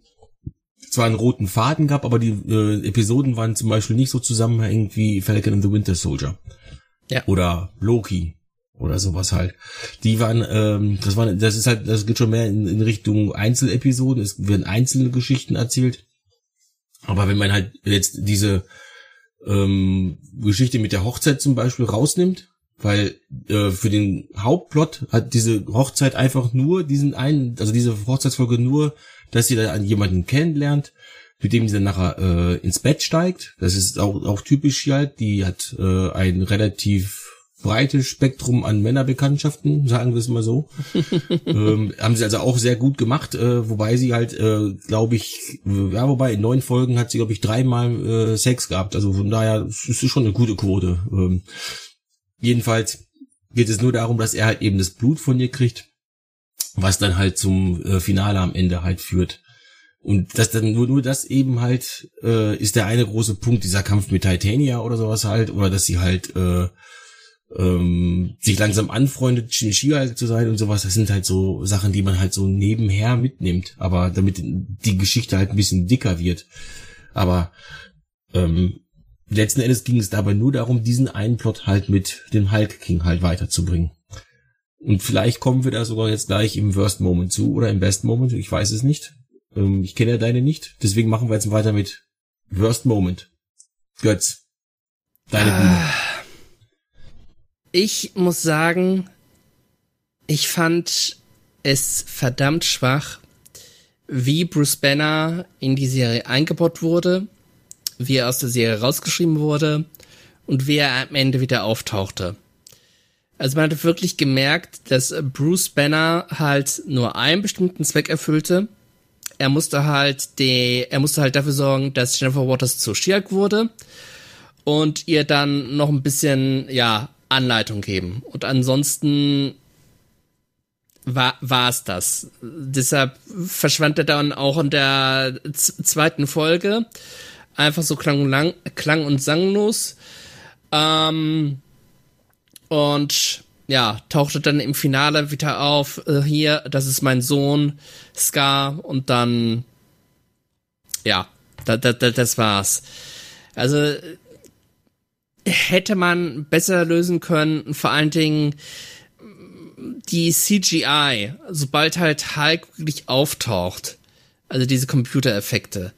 zwar einen roten Faden gab, aber die äh, Episoden waren zum Beispiel nicht so zusammenhängend wie Falcon and the Winter Soldier. Ja. Oder Loki. Oder sowas halt. Die waren, ähm, das waren, das ist halt, das geht schon mehr in, in Richtung Einzelepisoden, es werden einzelne Geschichten erzählt. Aber wenn man halt jetzt diese ähm, Geschichte mit der Hochzeit zum Beispiel rausnimmt, weil äh, für den Hauptplot hat diese Hochzeit einfach nur diesen einen, also diese Hochzeitsfolge nur, dass sie da an jemanden kennenlernt, mit dem sie dann nachher äh, ins Bett steigt. Das ist auch, auch typisch hier halt. Die hat äh, ein relativ breites Spektrum an Männerbekanntschaften, sagen wir es mal so. ähm, haben sie also auch sehr gut gemacht, äh, wobei sie halt, äh, glaube ich, ja, wobei in neun Folgen hat sie, glaube ich, dreimal äh, Sex gehabt. Also von daher ist es schon eine gute Quote. Ähm, jedenfalls geht es nur darum, dass er halt eben das Blut von ihr kriegt, was dann halt zum äh, Finale am Ende halt führt. Und das dann nur, nur das eben halt äh, ist der eine große Punkt, dieser Kampf mit Titania oder sowas halt, oder dass sie halt äh, ähm, sich langsam anfreundet, Shinichia zu sein und sowas. Das sind halt so Sachen, die man halt so nebenher mitnimmt, aber damit die Geschichte halt ein bisschen dicker wird. Aber ähm, letzten Endes ging es dabei nur darum, diesen einen Plot halt mit dem Hulk King halt weiterzubringen. Und vielleicht kommen wir da sogar jetzt gleich im Worst Moment zu oder im Best Moment, ich weiß es nicht. Ähm, ich kenne ja deine nicht, deswegen machen wir jetzt weiter mit Worst Moment. Götz, deine Bühne. Ich muss sagen, ich fand es verdammt schwach, wie Bruce Banner in die Serie eingebaut wurde, wie er aus der Serie rausgeschrieben wurde und wie er am Ende wieder auftauchte. Also man hat wirklich gemerkt, dass Bruce Banner halt nur einen bestimmten Zweck erfüllte. Er musste halt die, er musste halt dafür sorgen, dass Jennifer Waters zu Shiak wurde und ihr dann noch ein bisschen, ja, Anleitung geben. Und ansonsten war war es das. Deshalb verschwand er dann auch in der zweiten Folge einfach so klang und, lang, klang und sanglos. Ähm, und ja, tauchte dann im Finale wieder auf. Äh, hier, das ist mein Sohn, Scar. Und dann, ja, da, da, da, das war's. Also hätte man besser lösen können. Vor allen Dingen die CGI, sobald halt Hulk wirklich auftaucht, also diese Computereffekte,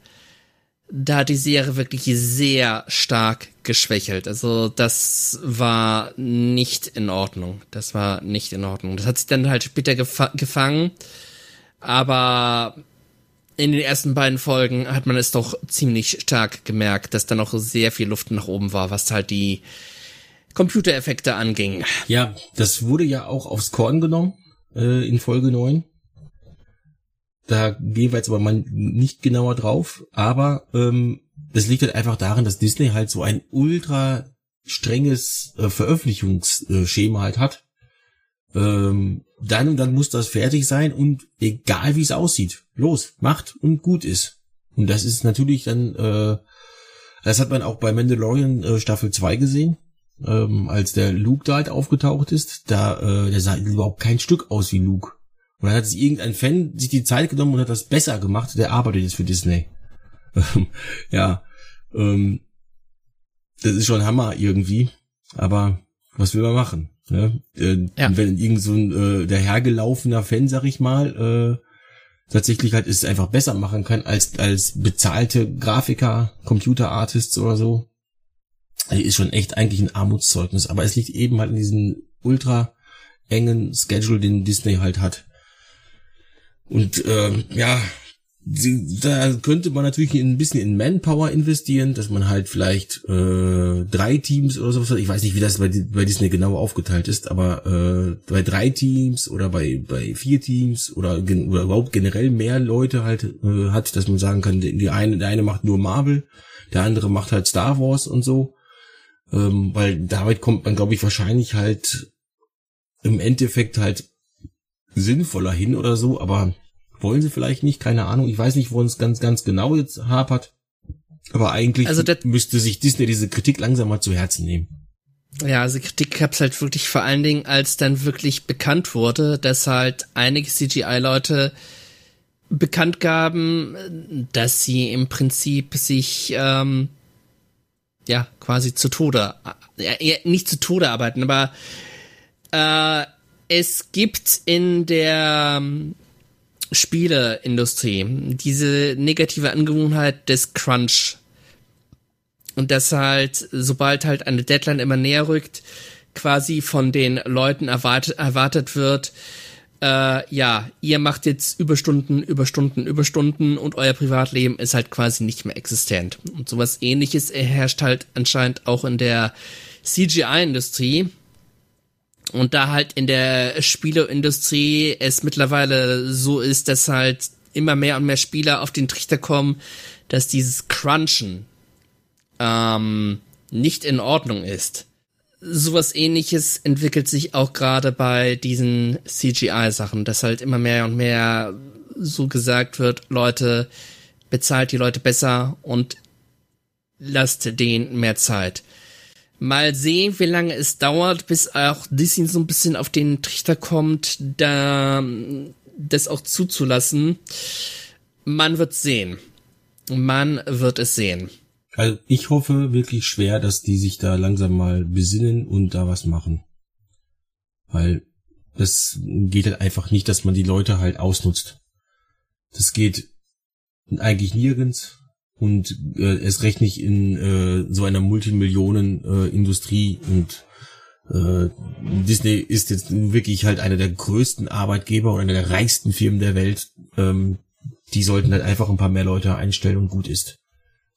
da hat die Serie wirklich sehr stark geschwächelt. Also das war nicht in Ordnung. Das war nicht in Ordnung. Das hat sich dann halt später gefa gefangen. Aber in den ersten beiden Folgen hat man es doch ziemlich stark gemerkt, dass da noch sehr viel Luft nach oben war, was halt die Computereffekte anging. Ja, das wurde ja auch aufs Korn genommen äh, in Folge 9. Da gehen wir jetzt aber mal nicht genauer drauf, aber ähm, das liegt halt einfach daran, dass Disney halt so ein ultra strenges äh, Veröffentlichungsschema halt hat. Ähm, dann und dann muss das fertig sein und egal wie es aussieht, los, macht und gut ist. Und das ist natürlich dann, äh, das hat man auch bei Mandalorian äh, Staffel 2 gesehen, ähm, als der Luke da halt aufgetaucht ist, da, äh, der sah überhaupt kein Stück aus wie Luke. Und dann hat sich irgendein Fan sich die Zeit genommen und hat das besser gemacht, der arbeitet jetzt für Disney. ja, ähm, das ist schon Hammer irgendwie, aber was will man machen? Ne? Äh, ja. Wenn irgend so ein äh, dahergelaufener Fan, sag ich mal, äh, tatsächlich halt es einfach besser machen kann als als bezahlte Grafiker, Computerartists oder so, also ist schon echt eigentlich ein Armutszeugnis. Aber es liegt eben halt in diesem ultra engen Schedule, den Disney halt hat. Und äh, ja, da könnte man natürlich ein bisschen in Manpower investieren, dass man halt vielleicht äh, drei Teams oder sowas hat. Ich weiß nicht, wie das bei, bei Disney genau aufgeteilt ist, aber äh, bei drei Teams oder bei, bei vier Teams oder, oder überhaupt generell mehr Leute halt äh, hat, dass man sagen kann, die eine, der eine macht nur Marvel, der andere macht halt Star Wars und so. Ähm, weil damit kommt man, glaube ich, wahrscheinlich halt im Endeffekt halt sinnvoller hin oder so, aber wollen sie vielleicht nicht, keine Ahnung. Ich weiß nicht, wo uns ganz, ganz genau jetzt hapert. Aber eigentlich also müsste sich Disney diese Kritik langsam mal zu Herzen nehmen. Ja, also Kritik gab's halt wirklich vor allen Dingen, als dann wirklich bekannt wurde, dass halt einige CGI-Leute bekannt gaben, dass sie im Prinzip sich ähm, ja quasi zu Tode, ja, nicht zu Tode arbeiten, aber äh, es gibt in der Spieleindustrie, diese negative Angewohnheit des Crunch. Und dass halt, sobald halt eine Deadline immer näher rückt, quasi von den Leuten erwartet, erwartet wird, äh, ja, ihr macht jetzt Überstunden, Überstunden, Überstunden und euer Privatleben ist halt quasi nicht mehr existent. Und sowas ähnliches herrscht halt anscheinend auch in der CGI-Industrie. Und da halt in der Spieleindustrie es mittlerweile so ist, dass halt immer mehr und mehr Spieler auf den Trichter kommen, dass dieses Crunchen ähm, nicht in Ordnung ist sowas ähnliches entwickelt sich auch gerade bei diesen CGI-Sachen, dass halt immer mehr und mehr so gesagt wird, Leute, bezahlt die Leute besser und lasst denen mehr Zeit. Mal sehen, wie lange es dauert, bis auch Disney so ein bisschen auf den Trichter kommt, da das auch zuzulassen. Man wird sehen. Man wird es sehen. Also ich hoffe wirklich schwer, dass die sich da langsam mal besinnen und da was machen. Weil das geht halt einfach nicht, dass man die Leute halt ausnutzt. Das geht eigentlich nirgends und äh, es recht nicht in äh, so einer Multimillionen-Industrie äh, und äh, Disney ist jetzt wirklich halt einer der größten Arbeitgeber und einer der reichsten Firmen der Welt. Ähm, die sollten halt einfach ein paar mehr Leute einstellen und gut ist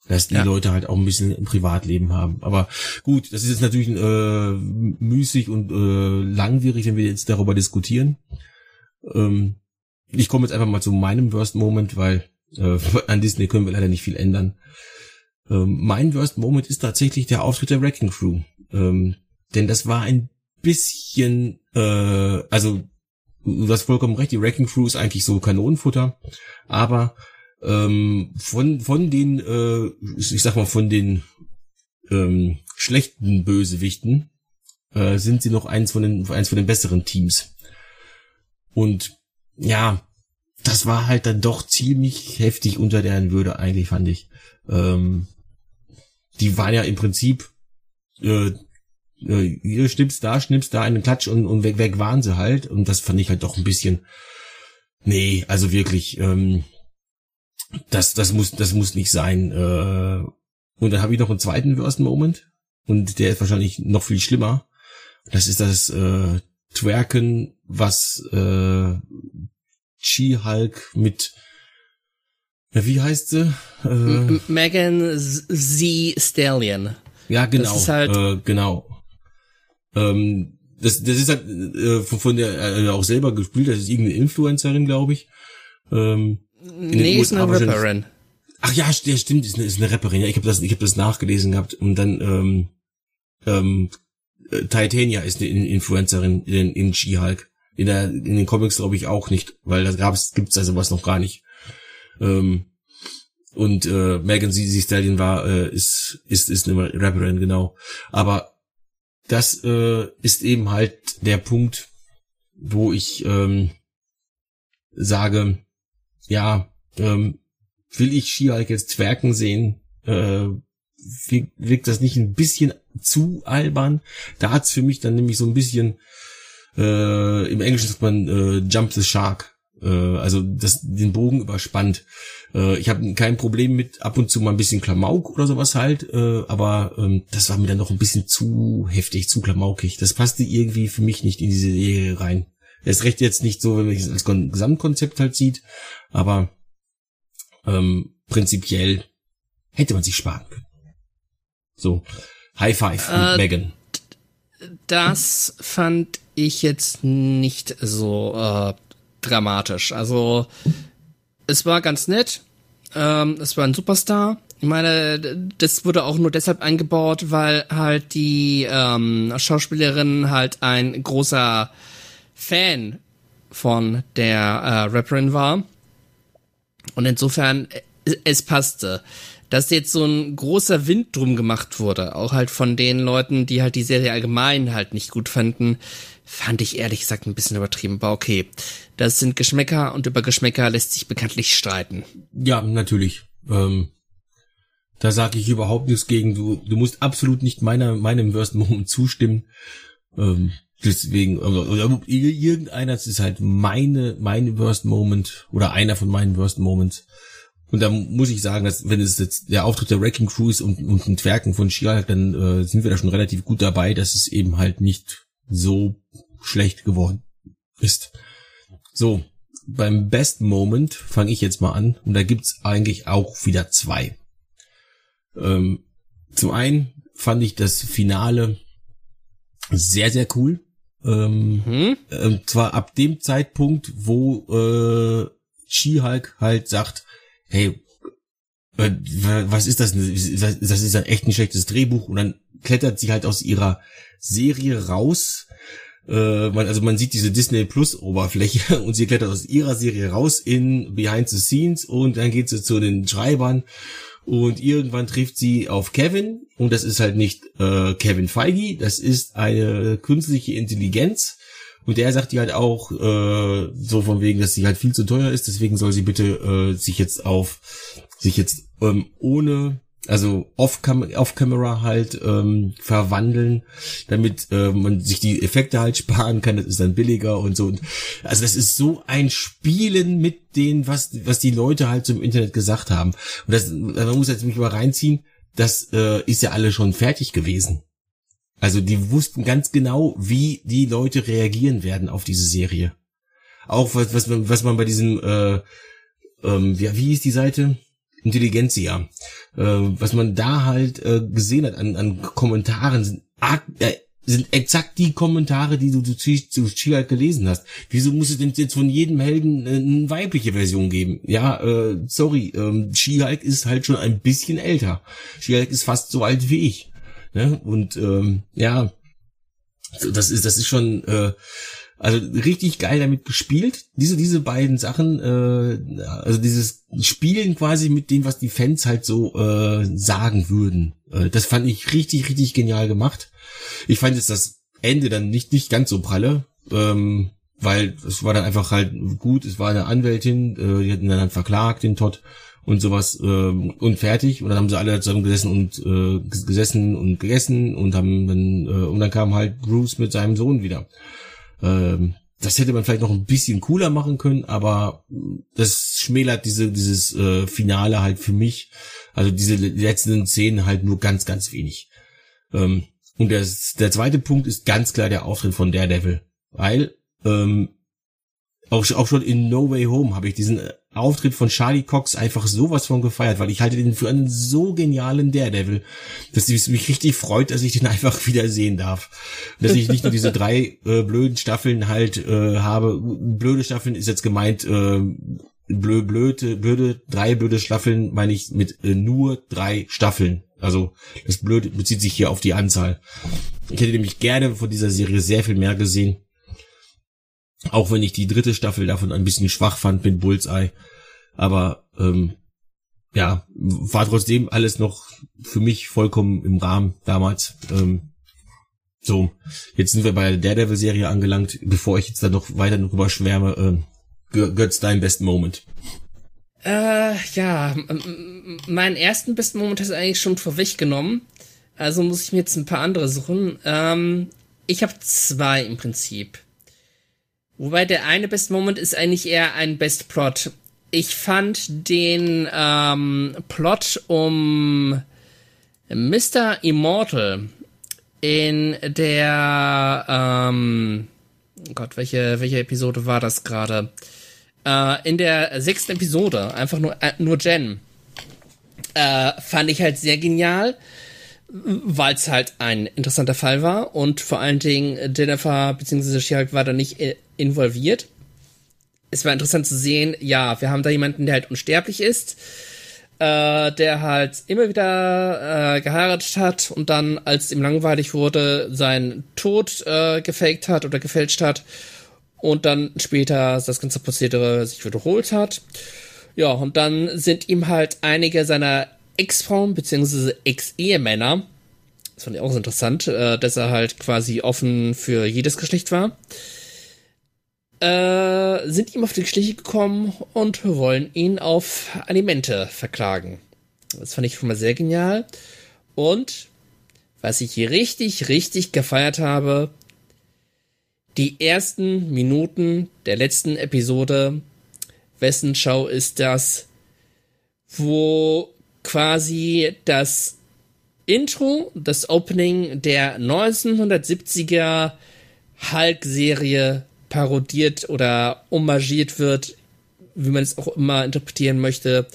dass die ja. Leute halt auch ein bisschen ein Privatleben haben. Aber gut, das ist jetzt natürlich äh, müßig und äh, langwierig, wenn wir jetzt darüber diskutieren. Ähm, ich komme jetzt einfach mal zu meinem Worst Moment, weil äh, an Disney können wir leider nicht viel ändern. Ähm, mein Worst Moment ist tatsächlich der Auftritt der Wrecking Crew. Ähm, denn das war ein bisschen, äh, also du hast vollkommen recht, die Wrecking Crew ist eigentlich so Kanonenfutter, aber ähm, von von den, äh, ich sag mal von den ähm, schlechten Bösewichten äh, sind sie noch eins von den eins von den besseren Teams. Und ja, das war halt dann doch ziemlich heftig unter deren Würde eigentlich fand ich. Ähm, die waren ja im Prinzip äh, äh, hier schnippst da, schnippst da einen Klatsch und, und weg, weg waren sie halt. Und das fand ich halt doch ein bisschen, nee, also wirklich, ähm, das, das muss, das muss nicht sein. Äh, und dann habe ich noch einen zweiten Worst Moment und der ist wahrscheinlich noch viel schlimmer. Das ist das äh, Twerken, was äh, She-Hulk mit wie heißt sie? Äh, Megan Z Stallion. Ja, genau. Das ist halt äh, genau. Ähm, das, das ist halt äh, von, von der äh, auch selber gespielt. Das ist irgendeine Influencerin, glaube ich. Ähm, nee, ist eine Rapperin. Ach ja, der stimmt, ist eine, ist eine Rapperin. Ja, ich habe das, ich habe das nachgelesen gehabt und dann ähm, ähm, äh, Titania ist eine Influencerin in, in She-Hulk. In, der, in den Comics glaube ich auch nicht, weil da gab's, gibt's also was noch gar nicht. Ähm, und äh, Megan Z. Stallion war, äh, ist, ist, ist eine Rapperin, genau. Aber das äh, ist eben halt der Punkt, wo ich ähm, sage, ja, ähm, will ich She-Hulk jetzt Zwergen sehen? Äh, wirkt das nicht ein bisschen zu albern? Da hat's für mich dann nämlich so ein bisschen, äh, im Englischen sagt man äh, Jump the Shark, äh, also das den Bogen überspannt. Äh, ich habe kein Problem mit ab und zu mal ein bisschen Klamauk oder sowas halt, äh, aber ähm, das war mir dann noch ein bisschen zu heftig, zu klamaukig. Das passte irgendwie für mich nicht in diese Serie rein. Erst recht jetzt nicht so, wenn man es als Gesamtkonzept halt sieht, aber ähm, prinzipiell hätte man sich sparen können. So, High Five äh, Megan. Das fand ich jetzt nicht so äh, dramatisch. Also es war ganz nett. Ähm, es war ein Superstar. Ich meine, das wurde auch nur deshalb eingebaut, weil halt die ähm, Schauspielerin halt ein großer Fan von der äh, Rapperin war. Und insofern, äh, es passte. Dass jetzt so ein großer Wind drum gemacht wurde, auch halt von den Leuten, die halt die Serie allgemein halt nicht gut fanden, fand ich ehrlich gesagt ein bisschen übertrieben. Aber okay, das sind Geschmäcker und über Geschmäcker lässt sich bekanntlich streiten. Ja, natürlich. Ähm, da sage ich überhaupt nichts gegen. Du, du musst absolut nicht meiner, meinem Worst Moment zustimmen. Ähm, Deswegen, oder, oder irgendeiner, das ist halt meine, meine Worst Moment oder einer von meinen Worst Moments. Und da muss ich sagen, dass wenn es jetzt der Auftritt der Wrecking Crews und, und ein Twerken von Shia, dann äh, sind wir da schon relativ gut dabei, dass es eben halt nicht so schlecht geworden ist. So, beim Best Moment fange ich jetzt mal an und da gibt's eigentlich auch wieder zwei. Ähm, zum einen fand ich das Finale sehr, sehr cool. Ähm, mhm. äh, zwar ab dem Zeitpunkt, wo äh, She-Hulk halt sagt, hey, was ist das? Das ist ein echt ein schlechtes Drehbuch und dann klettert sie halt aus ihrer Serie raus. Äh, also man sieht diese Disney Plus Oberfläche und sie klettert aus ihrer Serie raus in Behind the Scenes und dann geht sie zu den Schreibern und irgendwann trifft sie auf Kevin und das ist halt nicht äh, Kevin Feige, das ist eine künstliche Intelligenz und der sagt ihr halt auch äh, so von wegen, dass sie halt viel zu teuer ist, deswegen soll sie bitte äh, sich jetzt auf sich jetzt ähm, ohne also off-camera off halt ähm, verwandeln, damit äh, man sich die Effekte halt sparen kann. Das ist dann billiger und so. Und also das ist so ein Spielen mit den, was was die Leute halt im Internet gesagt haben. Und das, man muss jetzt mich mal reinziehen. Das äh, ist ja alle schon fertig gewesen. Also die wussten ganz genau, wie die Leute reagieren werden auf diese Serie. Auch was, was, man, was man bei diesem, äh, ähm, wie, wie ist die Seite? Intelligenzia. Äh, was man da halt äh, gesehen hat an, an Kommentaren, sind, äh, sind exakt die Kommentare, die du zu, zu She halt gelesen hast. Wieso muss es denn jetzt von jedem Helden äh, eine weibliche Version geben? Ja, äh, sorry, ähm, She-Hulk ist halt schon ein bisschen älter. She-Hulk ist fast so alt wie ich. Ne? Und ähm, ja, das ist, das ist schon, äh, also richtig geil damit gespielt. Diese, diese beiden Sachen, äh, also dieses Spielen quasi mit dem, was die Fans halt so äh, sagen würden. Äh, das fand ich richtig, richtig genial gemacht. Ich fand jetzt das Ende dann nicht, nicht ganz so pralle. Ähm, weil es war dann einfach halt gut, es war eine Anwältin, äh, die hatten dann verklagt, den Todd und sowas ähm, und fertig und dann haben sie alle zusammen gesessen und äh, gesessen und gegessen und haben dann äh, und dann kam halt Bruce mit seinem Sohn wieder. Ähm, das hätte man vielleicht noch ein bisschen cooler machen können, aber das schmälert diese dieses äh, Finale halt für mich, also diese letzten Szenen halt nur ganz ganz wenig. Ähm, und der, der zweite Punkt ist ganz klar der Auftritt von Daredevil, weil ähm, auch, auch schon in No Way Home habe ich diesen äh, Auftritt von Charlie Cox einfach sowas von gefeiert, weil ich halte den für einen so genialen Daredevil, dass es mich richtig freut, dass ich den einfach wieder sehen darf. Dass ich nicht nur diese drei äh, blöden Staffeln halt äh, habe. Blöde Staffeln ist jetzt gemeint, äh, blö, blöde, blöde, drei blöde Staffeln meine ich mit äh, nur drei Staffeln. Also das Blöde bezieht sich hier auf die Anzahl. Ich hätte nämlich gerne von dieser Serie sehr viel mehr gesehen. Auch wenn ich die dritte Staffel davon ein bisschen schwach fand mit Bullseye. Aber ähm, ja, war trotzdem alles noch für mich vollkommen im Rahmen damals. Ähm, so, jetzt sind wir bei der Daredevil-Serie angelangt. Bevor ich jetzt da noch weiter drüber schwärme, äh, Götz, dein Best Moment. Äh, ja, meinen ersten besten Moment hast du eigentlich schon vorweggenommen. Also muss ich mir jetzt ein paar andere suchen. Ähm, ich habe zwei im Prinzip. Wobei der eine Best Moment ist eigentlich eher ein Best Plot. Ich fand den ähm, Plot um Mr. Immortal in der ähm, Gott, welche welche Episode war das gerade? Äh, in der sechsten Episode, einfach nur äh, nur Jen, äh, fand ich halt sehr genial weil es halt ein interessanter Fall war und vor allen Dingen Jennifer bzw. She-Hulk war da nicht äh, involviert. Es war interessant zu sehen, ja, wir haben da jemanden, der halt unsterblich ist, äh, der halt immer wieder äh, geheiratet hat und dann, als ihm langweilig wurde, seinen Tod äh, gefaked hat oder gefälscht hat und dann später das ganze Prozedere sich wiederholt hat. Ja, und dann sind ihm halt einige seiner Ex-Frauen bzw. Ex-Ehemänner, das fand ich auch interessant, äh, dass er halt quasi offen für jedes Geschlecht war, äh, sind ihm auf die Schliche gekommen und wollen ihn auf Alimente verklagen. Das fand ich schon mal sehr genial. Und was ich hier richtig, richtig gefeiert habe, die ersten Minuten der letzten Episode, wessen Schau ist das? wo quasi das Intro, das Opening der 1970er Hulk-Serie parodiert oder homagiert wird, wie man es auch immer interpretieren möchte.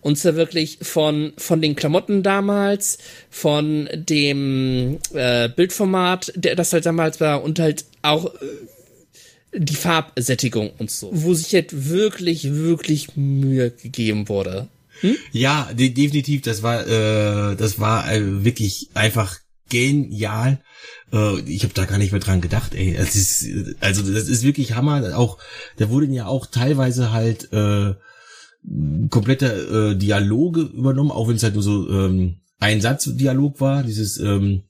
Und zwar wirklich von, von den Klamotten damals, von dem äh, Bildformat, der das halt damals war, und halt auch äh, die Farbsättigung und so. Wo sich halt wirklich, wirklich Mühe gegeben wurde. Hm? Ja, de definitiv. Das war, äh, das war äh, wirklich einfach genial. Äh, ich habe da gar nicht mehr dran gedacht. Ey, das ist, also das ist wirklich Hammer. Auch da wurden ja auch teilweise halt äh, komplette äh, Dialoge übernommen, auch wenn es halt nur so ähm, ein Satz-Dialog war. Dieses ähm,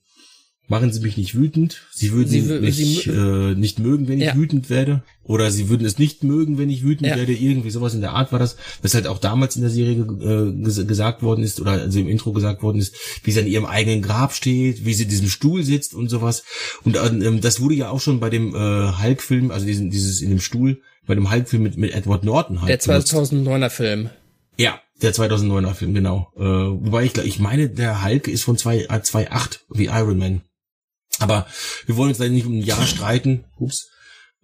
Machen Sie mich nicht wütend. Sie würden Sie, mich Sie, äh, nicht mögen, wenn ich ja. wütend werde. Oder Sie würden es nicht mögen, wenn ich wütend ja. werde. Irgendwie sowas in der Art war das. Was halt auch damals in der Serie äh, ges gesagt worden ist oder also im Intro gesagt worden ist, wie sie an ihrem eigenen Grab steht, wie sie in diesem Stuhl sitzt und sowas. Und ähm, das wurde ja auch schon bei dem äh, Hulk-Film, also diesen, dieses in dem Stuhl, bei dem Hulk-Film mit, mit Edward Norton halt. Der 2009er Film. Ja, der 2009er Film, genau. Äh, wobei ich, ich meine, der Hulk ist von 2.8 äh, wie Iron Man aber wir wollen uns da nicht um ein Jahr streiten. Ups.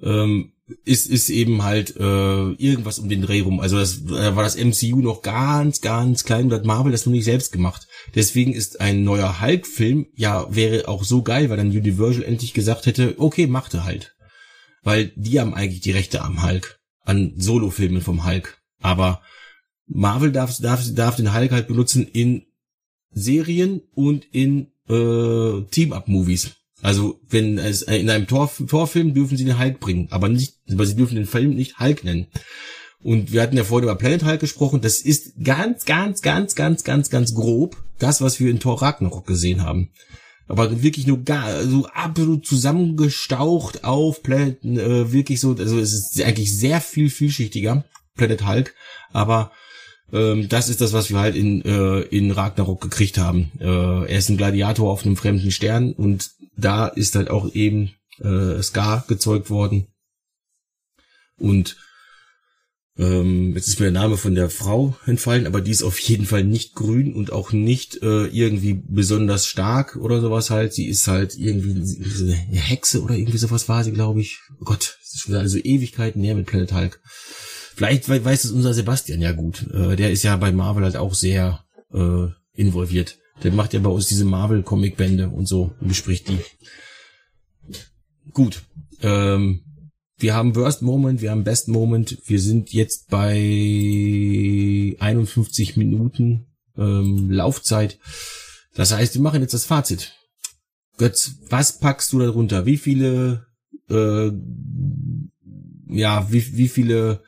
Ähm, ist, ist eben halt äh, irgendwas um den Dreh rum. Also das äh, war das MCU noch ganz, ganz klein und hat Marvel das noch nicht selbst gemacht. Deswegen ist ein neuer Hulk-Film, ja, wäre auch so geil, weil dann Universal endlich gesagt hätte, okay, machte halt. Weil die haben eigentlich die Rechte am Hulk, an Solo-Filmen vom Hulk. Aber Marvel darf, darf, darf den Hulk halt benutzen in Serien und in äh, Team-Up-Movies. Also wenn es in einem Tor, Torfilm dürfen sie den Hulk bringen, aber nicht, aber sie dürfen den Film nicht Hulk nennen. Und wir hatten ja vorhin über Planet Hulk gesprochen. Das ist ganz, ganz, ganz, ganz, ganz, ganz grob das, was wir in Thor Ragnarok gesehen haben. Aber wirklich nur gar, so absolut zusammengestaucht auf Planet, äh, wirklich so, also es ist eigentlich sehr viel vielschichtiger, Planet Hulk. Aber ähm, das ist das, was wir halt in, äh, in Ragnarok gekriegt haben. Äh, er ist ein Gladiator auf einem fremden Stern und da ist halt auch eben äh, Scar gezeugt worden. Und ähm, jetzt ist mir der Name von der Frau entfallen, aber die ist auf jeden Fall nicht grün und auch nicht äh, irgendwie besonders stark oder sowas halt. Sie ist halt irgendwie eine Hexe oder irgendwie sowas war sie, glaube ich. Oh Gott, das ist schon also Ewigkeiten näher mit Planet Hulk. Vielleicht weiß es unser Sebastian ja gut. Äh, der ist ja bei Marvel halt auch sehr äh, involviert. Der macht ja bei uns diese Marvel-Comic-Bände und so und bespricht die. Gut. Ähm, wir haben Worst Moment, wir haben Best Moment. Wir sind jetzt bei 51 Minuten ähm, Laufzeit. Das heißt, wir machen jetzt das Fazit. Götz, was packst du da drunter? Wie viele äh, ja, wie, wie viele,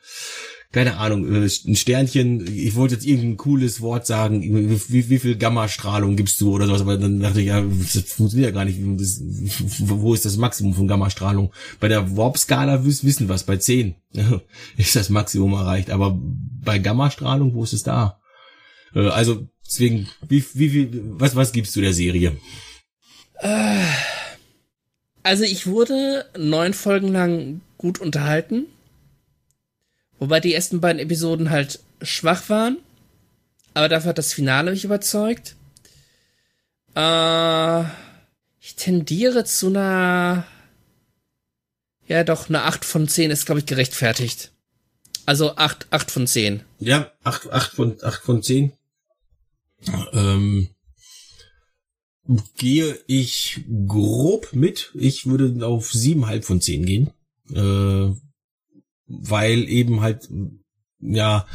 keine Ahnung, äh, ein Sternchen, ich wollte jetzt irgendein cooles Wort sagen, wie, wie viel Gammastrahlung gibst du oder sowas, aber dann dachte ich, ja, das funktioniert ja gar nicht. Das, wo ist das Maximum von Gammastrahlung? Bei der Warp-Skala wissen wir es, bei 10 ist das Maximum erreicht, aber bei Gammastrahlung, wo ist es da? Äh, also, deswegen, wie, wie, wie, was, was gibst du der Serie? Äh, also ich wurde neun Folgen lang gut unterhalten. Wobei die ersten beiden Episoden halt schwach waren. Aber dafür hat das Finale mich überzeugt. Äh, ich tendiere zu einer. Ja, doch, eine 8 von 10 ist, glaube ich, gerechtfertigt. Also 8, 8 von 10. Ja, 8, 8 von, 8 von 10. Ähm, gehe ich grob mit. Ich würde auf 7,5 von 10 gehen äh, weil eben halt, ja,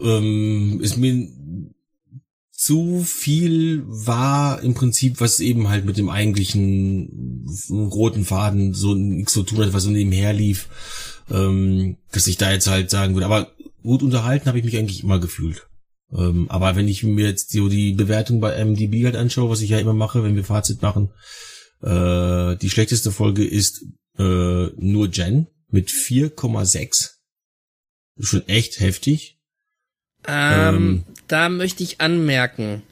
ähm, es mir zu viel war im Prinzip, was eben halt mit dem eigentlichen roten Faden so nichts zu tun hat, was so nebenher lief, ähm, dass ich da jetzt halt sagen würde. Aber gut unterhalten habe ich mich eigentlich immer gefühlt. Ähm, aber wenn ich mir jetzt so die Bewertung bei MDB halt anschaue, was ich ja immer mache, wenn wir Fazit machen, äh, die schlechteste Folge ist äh, nur Jen mit 4,6. Schon echt heftig. Ähm, ähm, da möchte ich anmerken.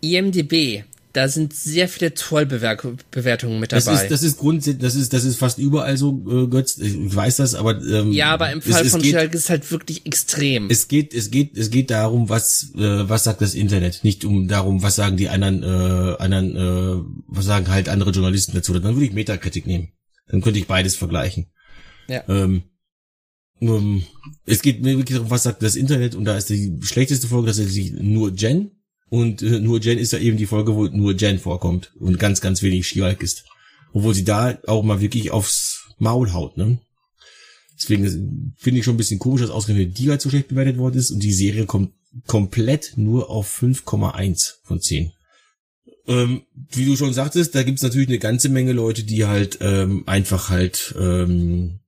IMDB da sind sehr viele Trollbewertungen mit dabei. Das ist, das ist grundsätzlich, das ist, das ist fast überall so, äh, Götz. Ich weiß das, aber ähm, ja, aber im Fall es, von Schalke ist es halt wirklich extrem. Es geht, es geht, es geht darum, was, äh, was sagt das Internet, nicht um darum, was sagen die anderen, äh, anderen, äh, was sagen halt andere Journalisten dazu. Dann würde ich Metakritik nehmen. Dann könnte ich beides vergleichen. Ja. Ähm, ähm, es geht mir wirklich darum, was sagt das Internet und da ist die schlechteste Folge tatsächlich nur Jen und äh, nur Jen ist ja eben die Folge, wo nur Jen vorkommt und ganz, ganz wenig She-Hulk ist. Obwohl sie da auch mal wirklich aufs Maul haut, ne? Deswegen finde ich schon ein bisschen komisch, dass ausgerechnet die halt so schlecht bewertet worden ist und die Serie kommt komplett nur auf 5,1 von 10. Ähm, wie du schon sagtest, da gibt's natürlich eine ganze Menge Leute, die halt ähm, einfach halt ähm,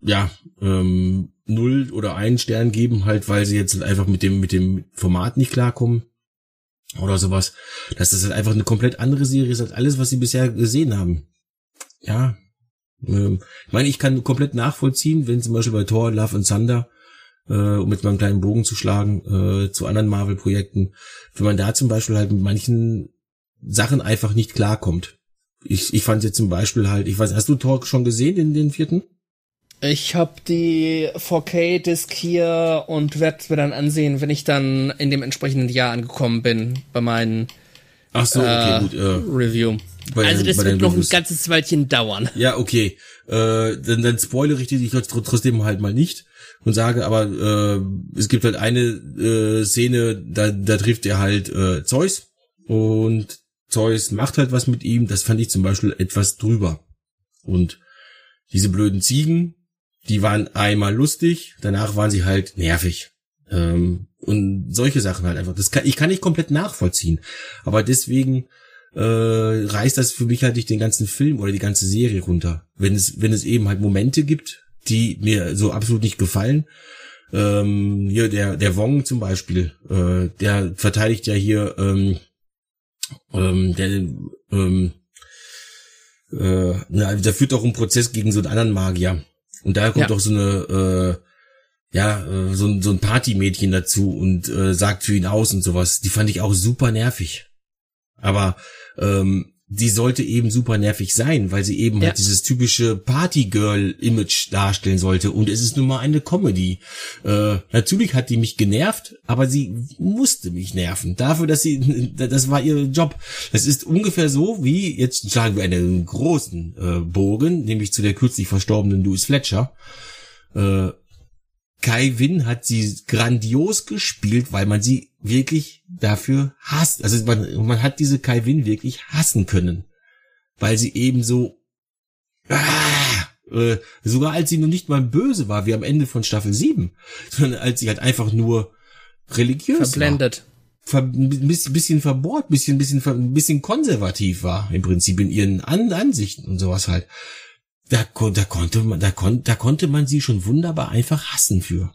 ja ähm, null oder einen Stern geben, halt, weil sie jetzt einfach mit dem mit dem Format nicht klarkommen oder sowas. Das halt einfach eine komplett andere Serie ist als alles, was sie bisher gesehen haben. Ja. Ähm, ich meine, ich kann komplett nachvollziehen, wenn zum Beispiel bei Thor, Love and Thunder, äh, um mit meinem kleinen Bogen zu schlagen, äh, zu anderen Marvel-Projekten, wenn man da zum Beispiel halt mit manchen Sachen einfach nicht klarkommt. Ich, ich fand jetzt zum Beispiel halt, ich weiß, hast du Thor schon gesehen, in den vierten? Ich habe die 4K-Disc hier und werde es mir dann ansehen, wenn ich dann in dem entsprechenden Jahr angekommen bin bei meinen Ach so, okay, äh, gut. Äh, Review. also das wird noch ein ganzes Weilchen dauern. Ja, okay. Äh, dann, dann spoilere ich dich trotzdem halt mal nicht und sage, aber äh, es gibt halt eine äh, Szene, da, da trifft er halt äh, Zeus und Zeus macht halt was mit ihm. Das fand ich zum Beispiel etwas drüber. Und diese blöden Ziegen, die waren einmal lustig, danach waren sie halt nervig. Ähm, und solche Sachen halt einfach. Das kann, ich kann nicht komplett nachvollziehen. Aber deswegen äh, reißt das für mich halt nicht den ganzen Film oder die ganze Serie runter. Wenn es, wenn es eben halt Momente gibt, die mir so absolut nicht gefallen. Ähm, hier der, der Wong zum Beispiel, äh, der verteidigt ja hier, ähm, ähm, der, ähm, äh, na, der führt doch einen Prozess gegen so einen anderen Magier. Und da kommt ja. doch so eine, äh, ja, äh, so, so ein Partymädchen dazu und äh, sagt für ihn aus und sowas. Die fand ich auch super nervig. Aber ähm, die sollte eben super nervig sein, weil sie eben halt ja. halt dieses typische Partygirl-Image darstellen sollte. Und es ist nun mal eine Comedy. Äh, natürlich hat die mich genervt, aber sie musste mich nerven. Dafür, dass sie, das war ihr Job. Das ist ungefähr so wie, jetzt sagen wir einen großen äh, Bogen, nämlich zu der kürzlich verstorbenen Louis Fletcher. Äh, Kai Win hat sie grandios gespielt, weil man sie wirklich dafür hasst. Also man, man hat diese Kai Win wirklich hassen können, weil sie eben so ah, äh, sogar als sie noch nicht mal böse war, wie am Ende von Staffel 7, sondern als sie halt einfach nur religiös verblendet. War. Ver, ein bisschen verbohrt, bisschen, bisschen, ein bisschen konservativ war, im Prinzip in ihren An Ansichten und sowas halt da, da konnte man, da konnte, da konnte man sie schon wunderbar einfach hassen für.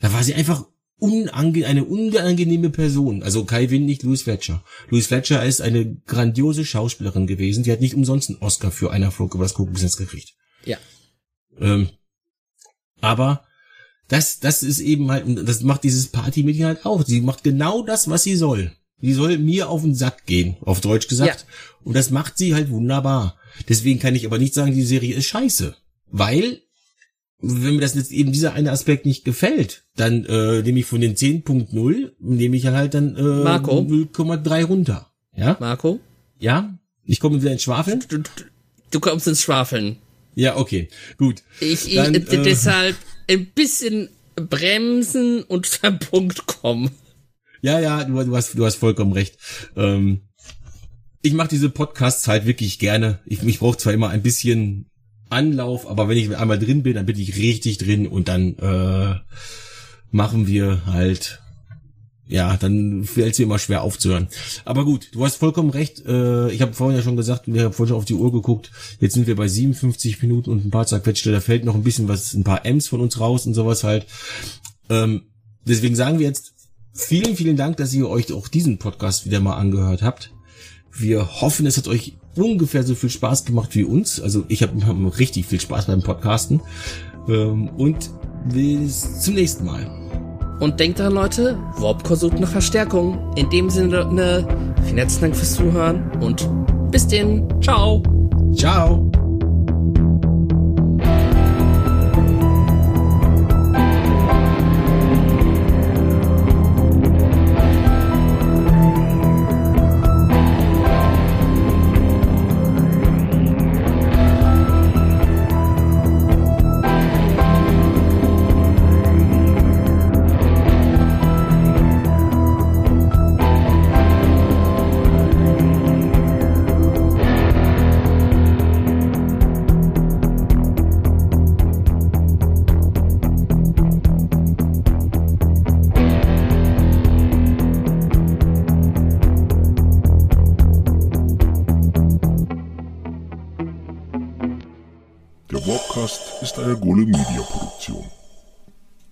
Da war sie einfach unange eine unangenehme Person. Also Kai Winn, nicht Louis Fletcher. Louis Fletcher ist eine grandiose Schauspielerin gewesen. Die hat nicht umsonst einen Oscar für einer Flug über das Kuckucksnetz gekriegt. Ja. Ähm, aber das, das ist eben halt, das macht dieses Party-Mädchen halt auch. Sie macht genau das, was sie soll. Die soll mir auf den Sack gehen, auf Deutsch gesagt. Ja. Und das macht sie halt wunderbar. Deswegen kann ich aber nicht sagen, die Serie ist scheiße. Weil, wenn mir das jetzt eben dieser eine Aspekt nicht gefällt, dann äh, nehme ich von den 10.0, nehme ich halt dann äh, 0,3 runter. Ja? Marco? Ja? Ich komme wieder ins Schwafeln? Du, du, du kommst ins Schwafeln. Ja, okay. Gut. Ich, dann, ich äh, deshalb ein bisschen bremsen und zum Punkt kommen. Ja, ja, du, du, hast, du hast vollkommen recht. Ähm, ich mache diese Podcasts halt wirklich gerne. Ich, ich brauche zwar immer ein bisschen Anlauf, aber wenn ich einmal drin bin, dann bin ich richtig drin und dann äh, machen wir halt, ja, dann fällt es mir immer schwer aufzuhören. Aber gut, du hast vollkommen recht. Äh, ich habe vorhin ja schon gesagt, wir haben vorhin schon auf die Uhr geguckt. Jetzt sind wir bei 57 Minuten und ein paar zerquetschte. Da fällt noch ein bisschen was, ein paar M's von uns raus und sowas halt. Ähm, deswegen sagen wir jetzt vielen, vielen Dank, dass ihr euch auch diesen Podcast wieder mal angehört habt. Wir hoffen, es hat euch ungefähr so viel Spaß gemacht wie uns. Also ich habe hab richtig viel Spaß beim Podcasten. Ähm, und bis zum nächsten Mal. Und denkt daran, Leute, Warpcore sucht eine Verstärkung. In dem Sinne, ne, Vielen herzlichen Dank fürs Zuhören und bis denn. Ciao. Ciao. Der